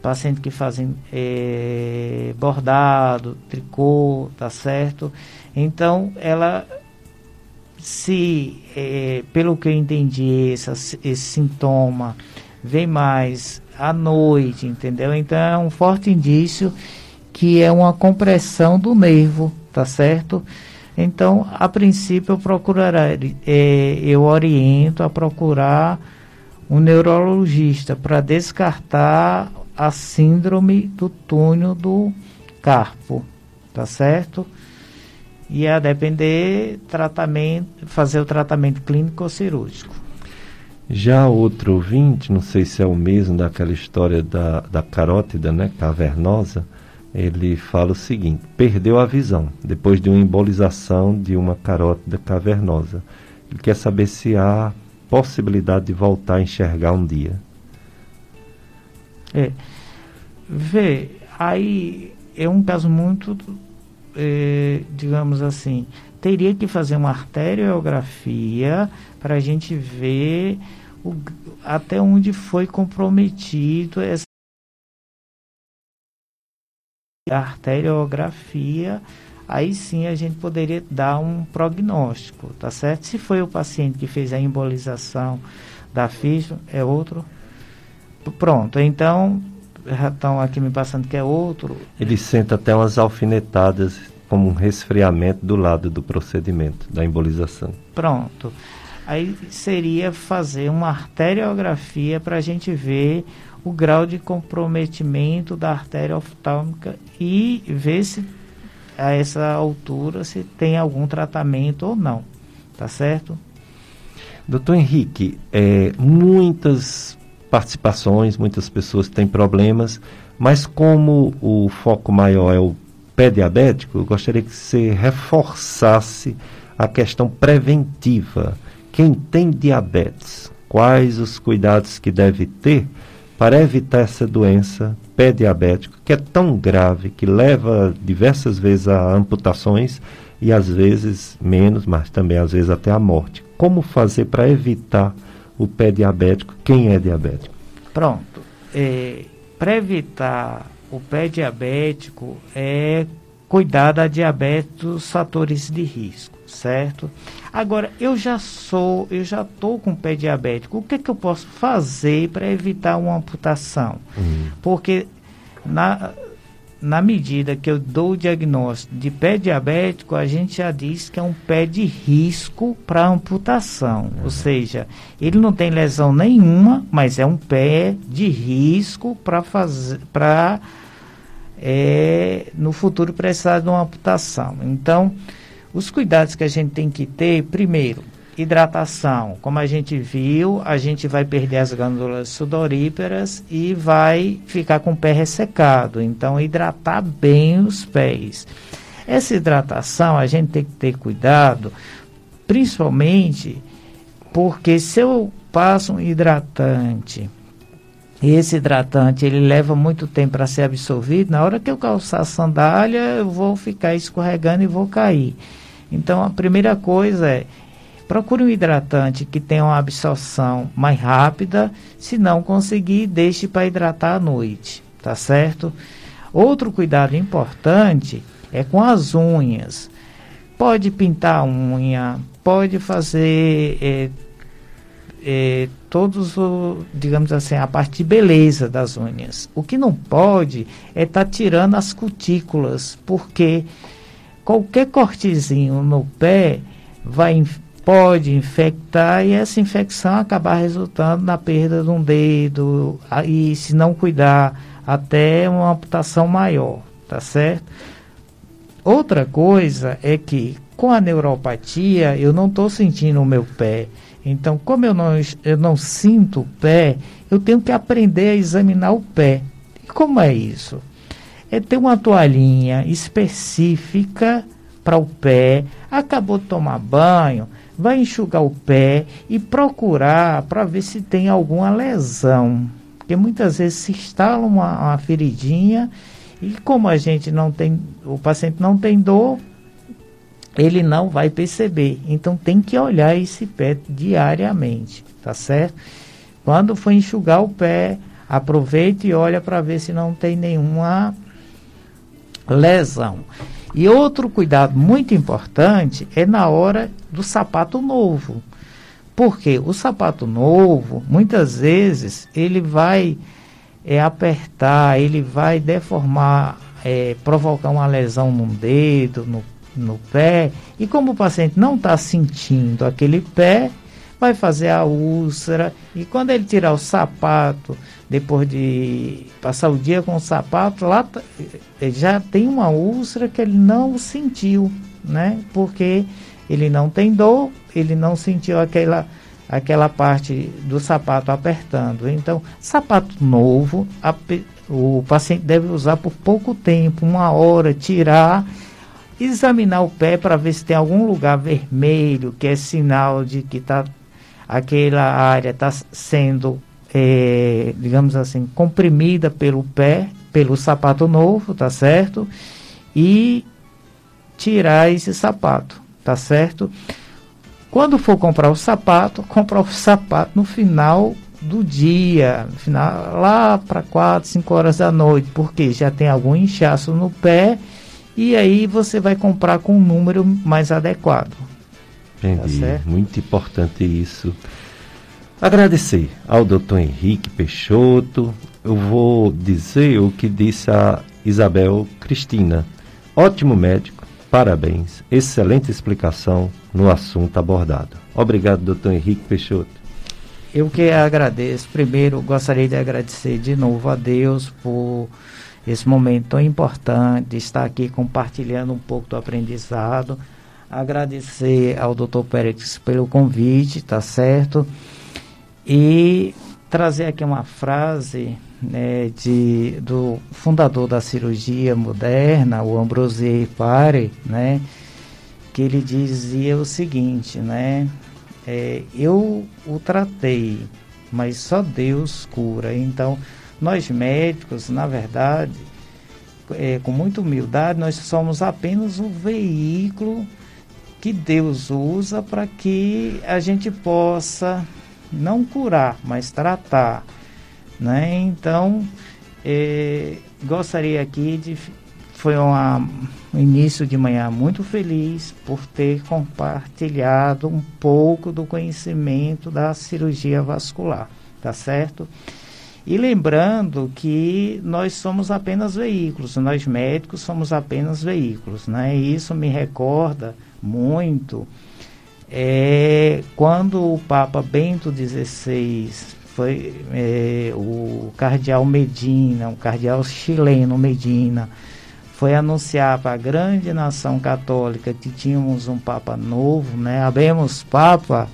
pacientes que fazem é, bordado, tricô, tá certo? Então, ela se, é, pelo que eu entendi, esse sintoma vem mais à noite, entendeu? Então é um forte indício que é uma compressão do nervo, tá certo? Então, a princípio, eu procurarei, é, eu oriento a procurar um neurologista para descartar a síndrome do túnel do carpo, tá certo? E a depender tratamento, fazer o tratamento clínico ou cirúrgico. Já outro ouvinte, não sei se é o mesmo daquela história da, da carótida, né, cavernosa, ele fala o seguinte: perdeu a visão depois de uma embolização de uma carótida cavernosa. Ele quer saber se há possibilidade de voltar a enxergar um dia. É, vê, aí é um caso muito eh, digamos assim, teria que fazer uma arteriografia para a gente ver o, até onde foi comprometido essa arteriografia, aí sim a gente poderia dar um prognóstico, tá certo? Se foi o paciente que fez a embolização da ficha, é outro. Pronto, então já estão aqui me passando que é outro. Ele sente até umas alfinetadas como um resfriamento do lado do procedimento da embolização. Pronto. Aí seria fazer uma arteriografia para a gente ver o grau de comprometimento da artéria oftálmica e ver se a essa altura se tem algum tratamento ou não. Tá certo? Doutor Henrique, é, muitas participações, muitas pessoas têm problemas, mas como o foco maior é o pé diabético, eu gostaria que você reforçasse a questão preventiva. Quem tem diabetes, quais os cuidados que deve ter para evitar essa doença pé diabético, que é tão grave, que leva diversas vezes a amputações e às vezes menos, mas também às vezes até a morte. Como fazer para evitar o pé diabético, quem é diabético? Pronto. É, Para evitar o pé diabético é cuidar da diabetes dos fatores de risco, certo? Agora, eu já sou, eu já estou com pé diabético, o que, é que eu posso fazer para evitar uma amputação? Uhum. Porque na, na medida que eu dou o diagnóstico de pé diabético, a gente já diz que é um pé de risco para amputação. Ou seja, ele não tem lesão nenhuma, mas é um pé de risco para fazer para é, no futuro precisar de uma amputação. Então, os cuidados que a gente tem que ter, primeiro, hidratação. Como a gente viu, a gente vai perder as glândulas sudoríparas e vai ficar com o pé ressecado. Então, hidratar bem os pés. Essa hidratação a gente tem que ter cuidado, principalmente porque se eu passo um hidratante e esse hidratante ele leva muito tempo para ser absorvido, na hora que eu calçar a sandália, eu vou ficar escorregando e vou cair. Então a primeira coisa é procure um hidratante que tenha uma absorção mais rápida, se não conseguir, deixe para hidratar à noite, tá certo? Outro cuidado importante é com as unhas. Pode pintar a unha, pode fazer é, é, todos o, digamos assim, a parte de beleza das unhas. O que não pode é estar tá tirando as cutículas, porque qualquer cortezinho no pé vai pode infectar e essa infecção acabar resultando na perda de um dedo e se não cuidar até uma amputação maior, tá certo? Outra coisa é que com a neuropatia eu não estou sentindo o meu pé. Então, como eu não, eu não sinto o pé, eu tenho que aprender a examinar o pé. E como é isso? É ter uma toalhinha específica para o pé, acabou de tomar banho, vai enxugar o pé e procurar para ver se tem alguma lesão. Porque muitas vezes se instala uma, uma feridinha e como a gente não tem, o paciente não tem dor, ele não vai perceber. Então tem que olhar esse pé diariamente, tá certo? Quando for enxugar o pé, aproveite e olha para ver se não tem nenhuma lesão. E outro cuidado muito importante é na hora do sapato novo. Porque o sapato novo, muitas vezes, ele vai é, apertar, ele vai deformar, é, provocar uma lesão no dedo, no no pé, e como o paciente não está sentindo aquele pé, vai fazer a úlcera, e quando ele tirar o sapato, depois de passar o dia com o sapato, lá ele já tem uma úlcera que ele não sentiu, né? Porque ele não tem dor, ele não sentiu aquela aquela parte do sapato apertando. Então, sapato novo, a, o paciente deve usar por pouco tempo, uma hora, tirar examinar o pé para ver se tem algum lugar vermelho, que é sinal de que tá, aquela área está sendo, é, digamos assim, comprimida pelo pé, pelo sapato novo, tá certo? E tirar esse sapato, tá certo? Quando for comprar o sapato, comprar o sapato no final do dia, no final, lá para 4, 5 horas da noite, porque já tem algum inchaço no pé e aí você vai comprar com um número mais adequado. Entendi. Tá Muito importante isso. Agradecer ao doutor Henrique Peixoto. Eu vou dizer o que disse a Isabel Cristina. Ótimo médico, parabéns. Excelente explicação no assunto abordado. Obrigado, doutor Henrique Peixoto. Eu que agradeço. Primeiro, gostaria de agradecer de novo a Deus por esse momento tão importante, estar aqui compartilhando um pouco do aprendizado. Agradecer ao Dr. Pérez pelo convite, tá certo? E trazer aqui uma frase né, de, do fundador da cirurgia moderna, o Ambrosier Pare, né, que ele dizia o seguinte, né, é, eu o tratei, mas só Deus cura. Então, nós médicos, na verdade, é, com muita humildade, nós somos apenas o veículo que Deus usa para que a gente possa não curar, mas tratar. Né? Então, é, gostaria aqui de. Foi uma, um início de manhã muito feliz por ter compartilhado um pouco do conhecimento da cirurgia vascular, tá certo? E lembrando que nós somos apenas veículos, nós médicos somos apenas veículos, né? E isso me recorda muito é, quando o Papa Bento XVI foi é, o cardeal Medina, o cardeal chileno Medina, foi anunciar para a grande nação católica que tínhamos um Papa novo, né? Abemos Papa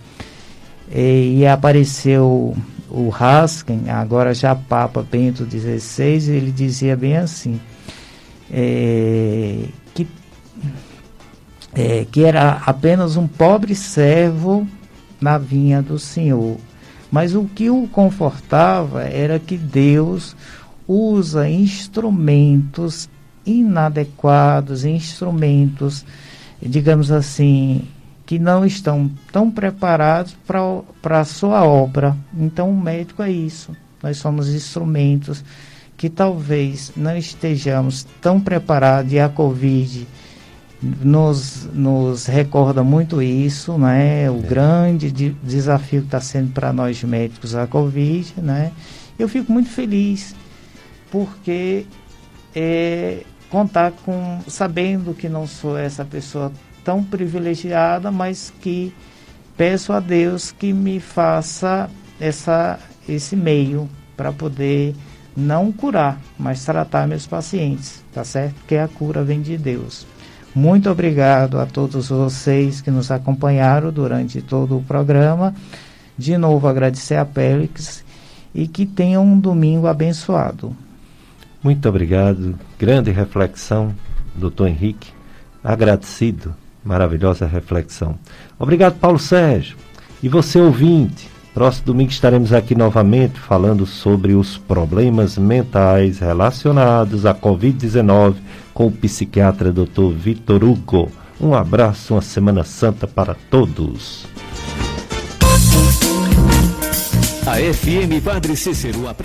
e, e apareceu o Haskin, agora já Papa Bento XVI, ele dizia bem assim, é, é, que era apenas um pobre servo na vinha do Senhor. Mas o que o confortava era que Deus usa instrumentos inadequados, instrumentos, digamos assim, que não estão tão preparados para a sua obra. Então, o médico é isso. Nós somos instrumentos que talvez não estejamos tão preparados e a Covid nos, nos recorda muito isso, né? O é. grande de, desafio que está sendo para nós médicos a Covid, né? Eu fico muito feliz porque é, contar com sabendo que não sou essa pessoa tão privilegiada, mas que peço a Deus que me faça essa esse meio para poder não curar, mas tratar meus pacientes, tá certo? Que a cura vem de Deus. Muito obrigado a todos vocês que nos acompanharam durante todo o programa. De novo agradecer a Pélix e que tenham um domingo abençoado. Muito obrigado. Grande reflexão, doutor Henrique. Agradecido. Maravilhosa reflexão. Obrigado, Paulo Sérgio. E você, ouvinte. Próximo domingo estaremos aqui novamente falando sobre os problemas mentais relacionados à Covid-19 com o psiquiatra Dr. Vitor Hugo. Um abraço, uma Semana Santa para todos. A FM Padre Cícero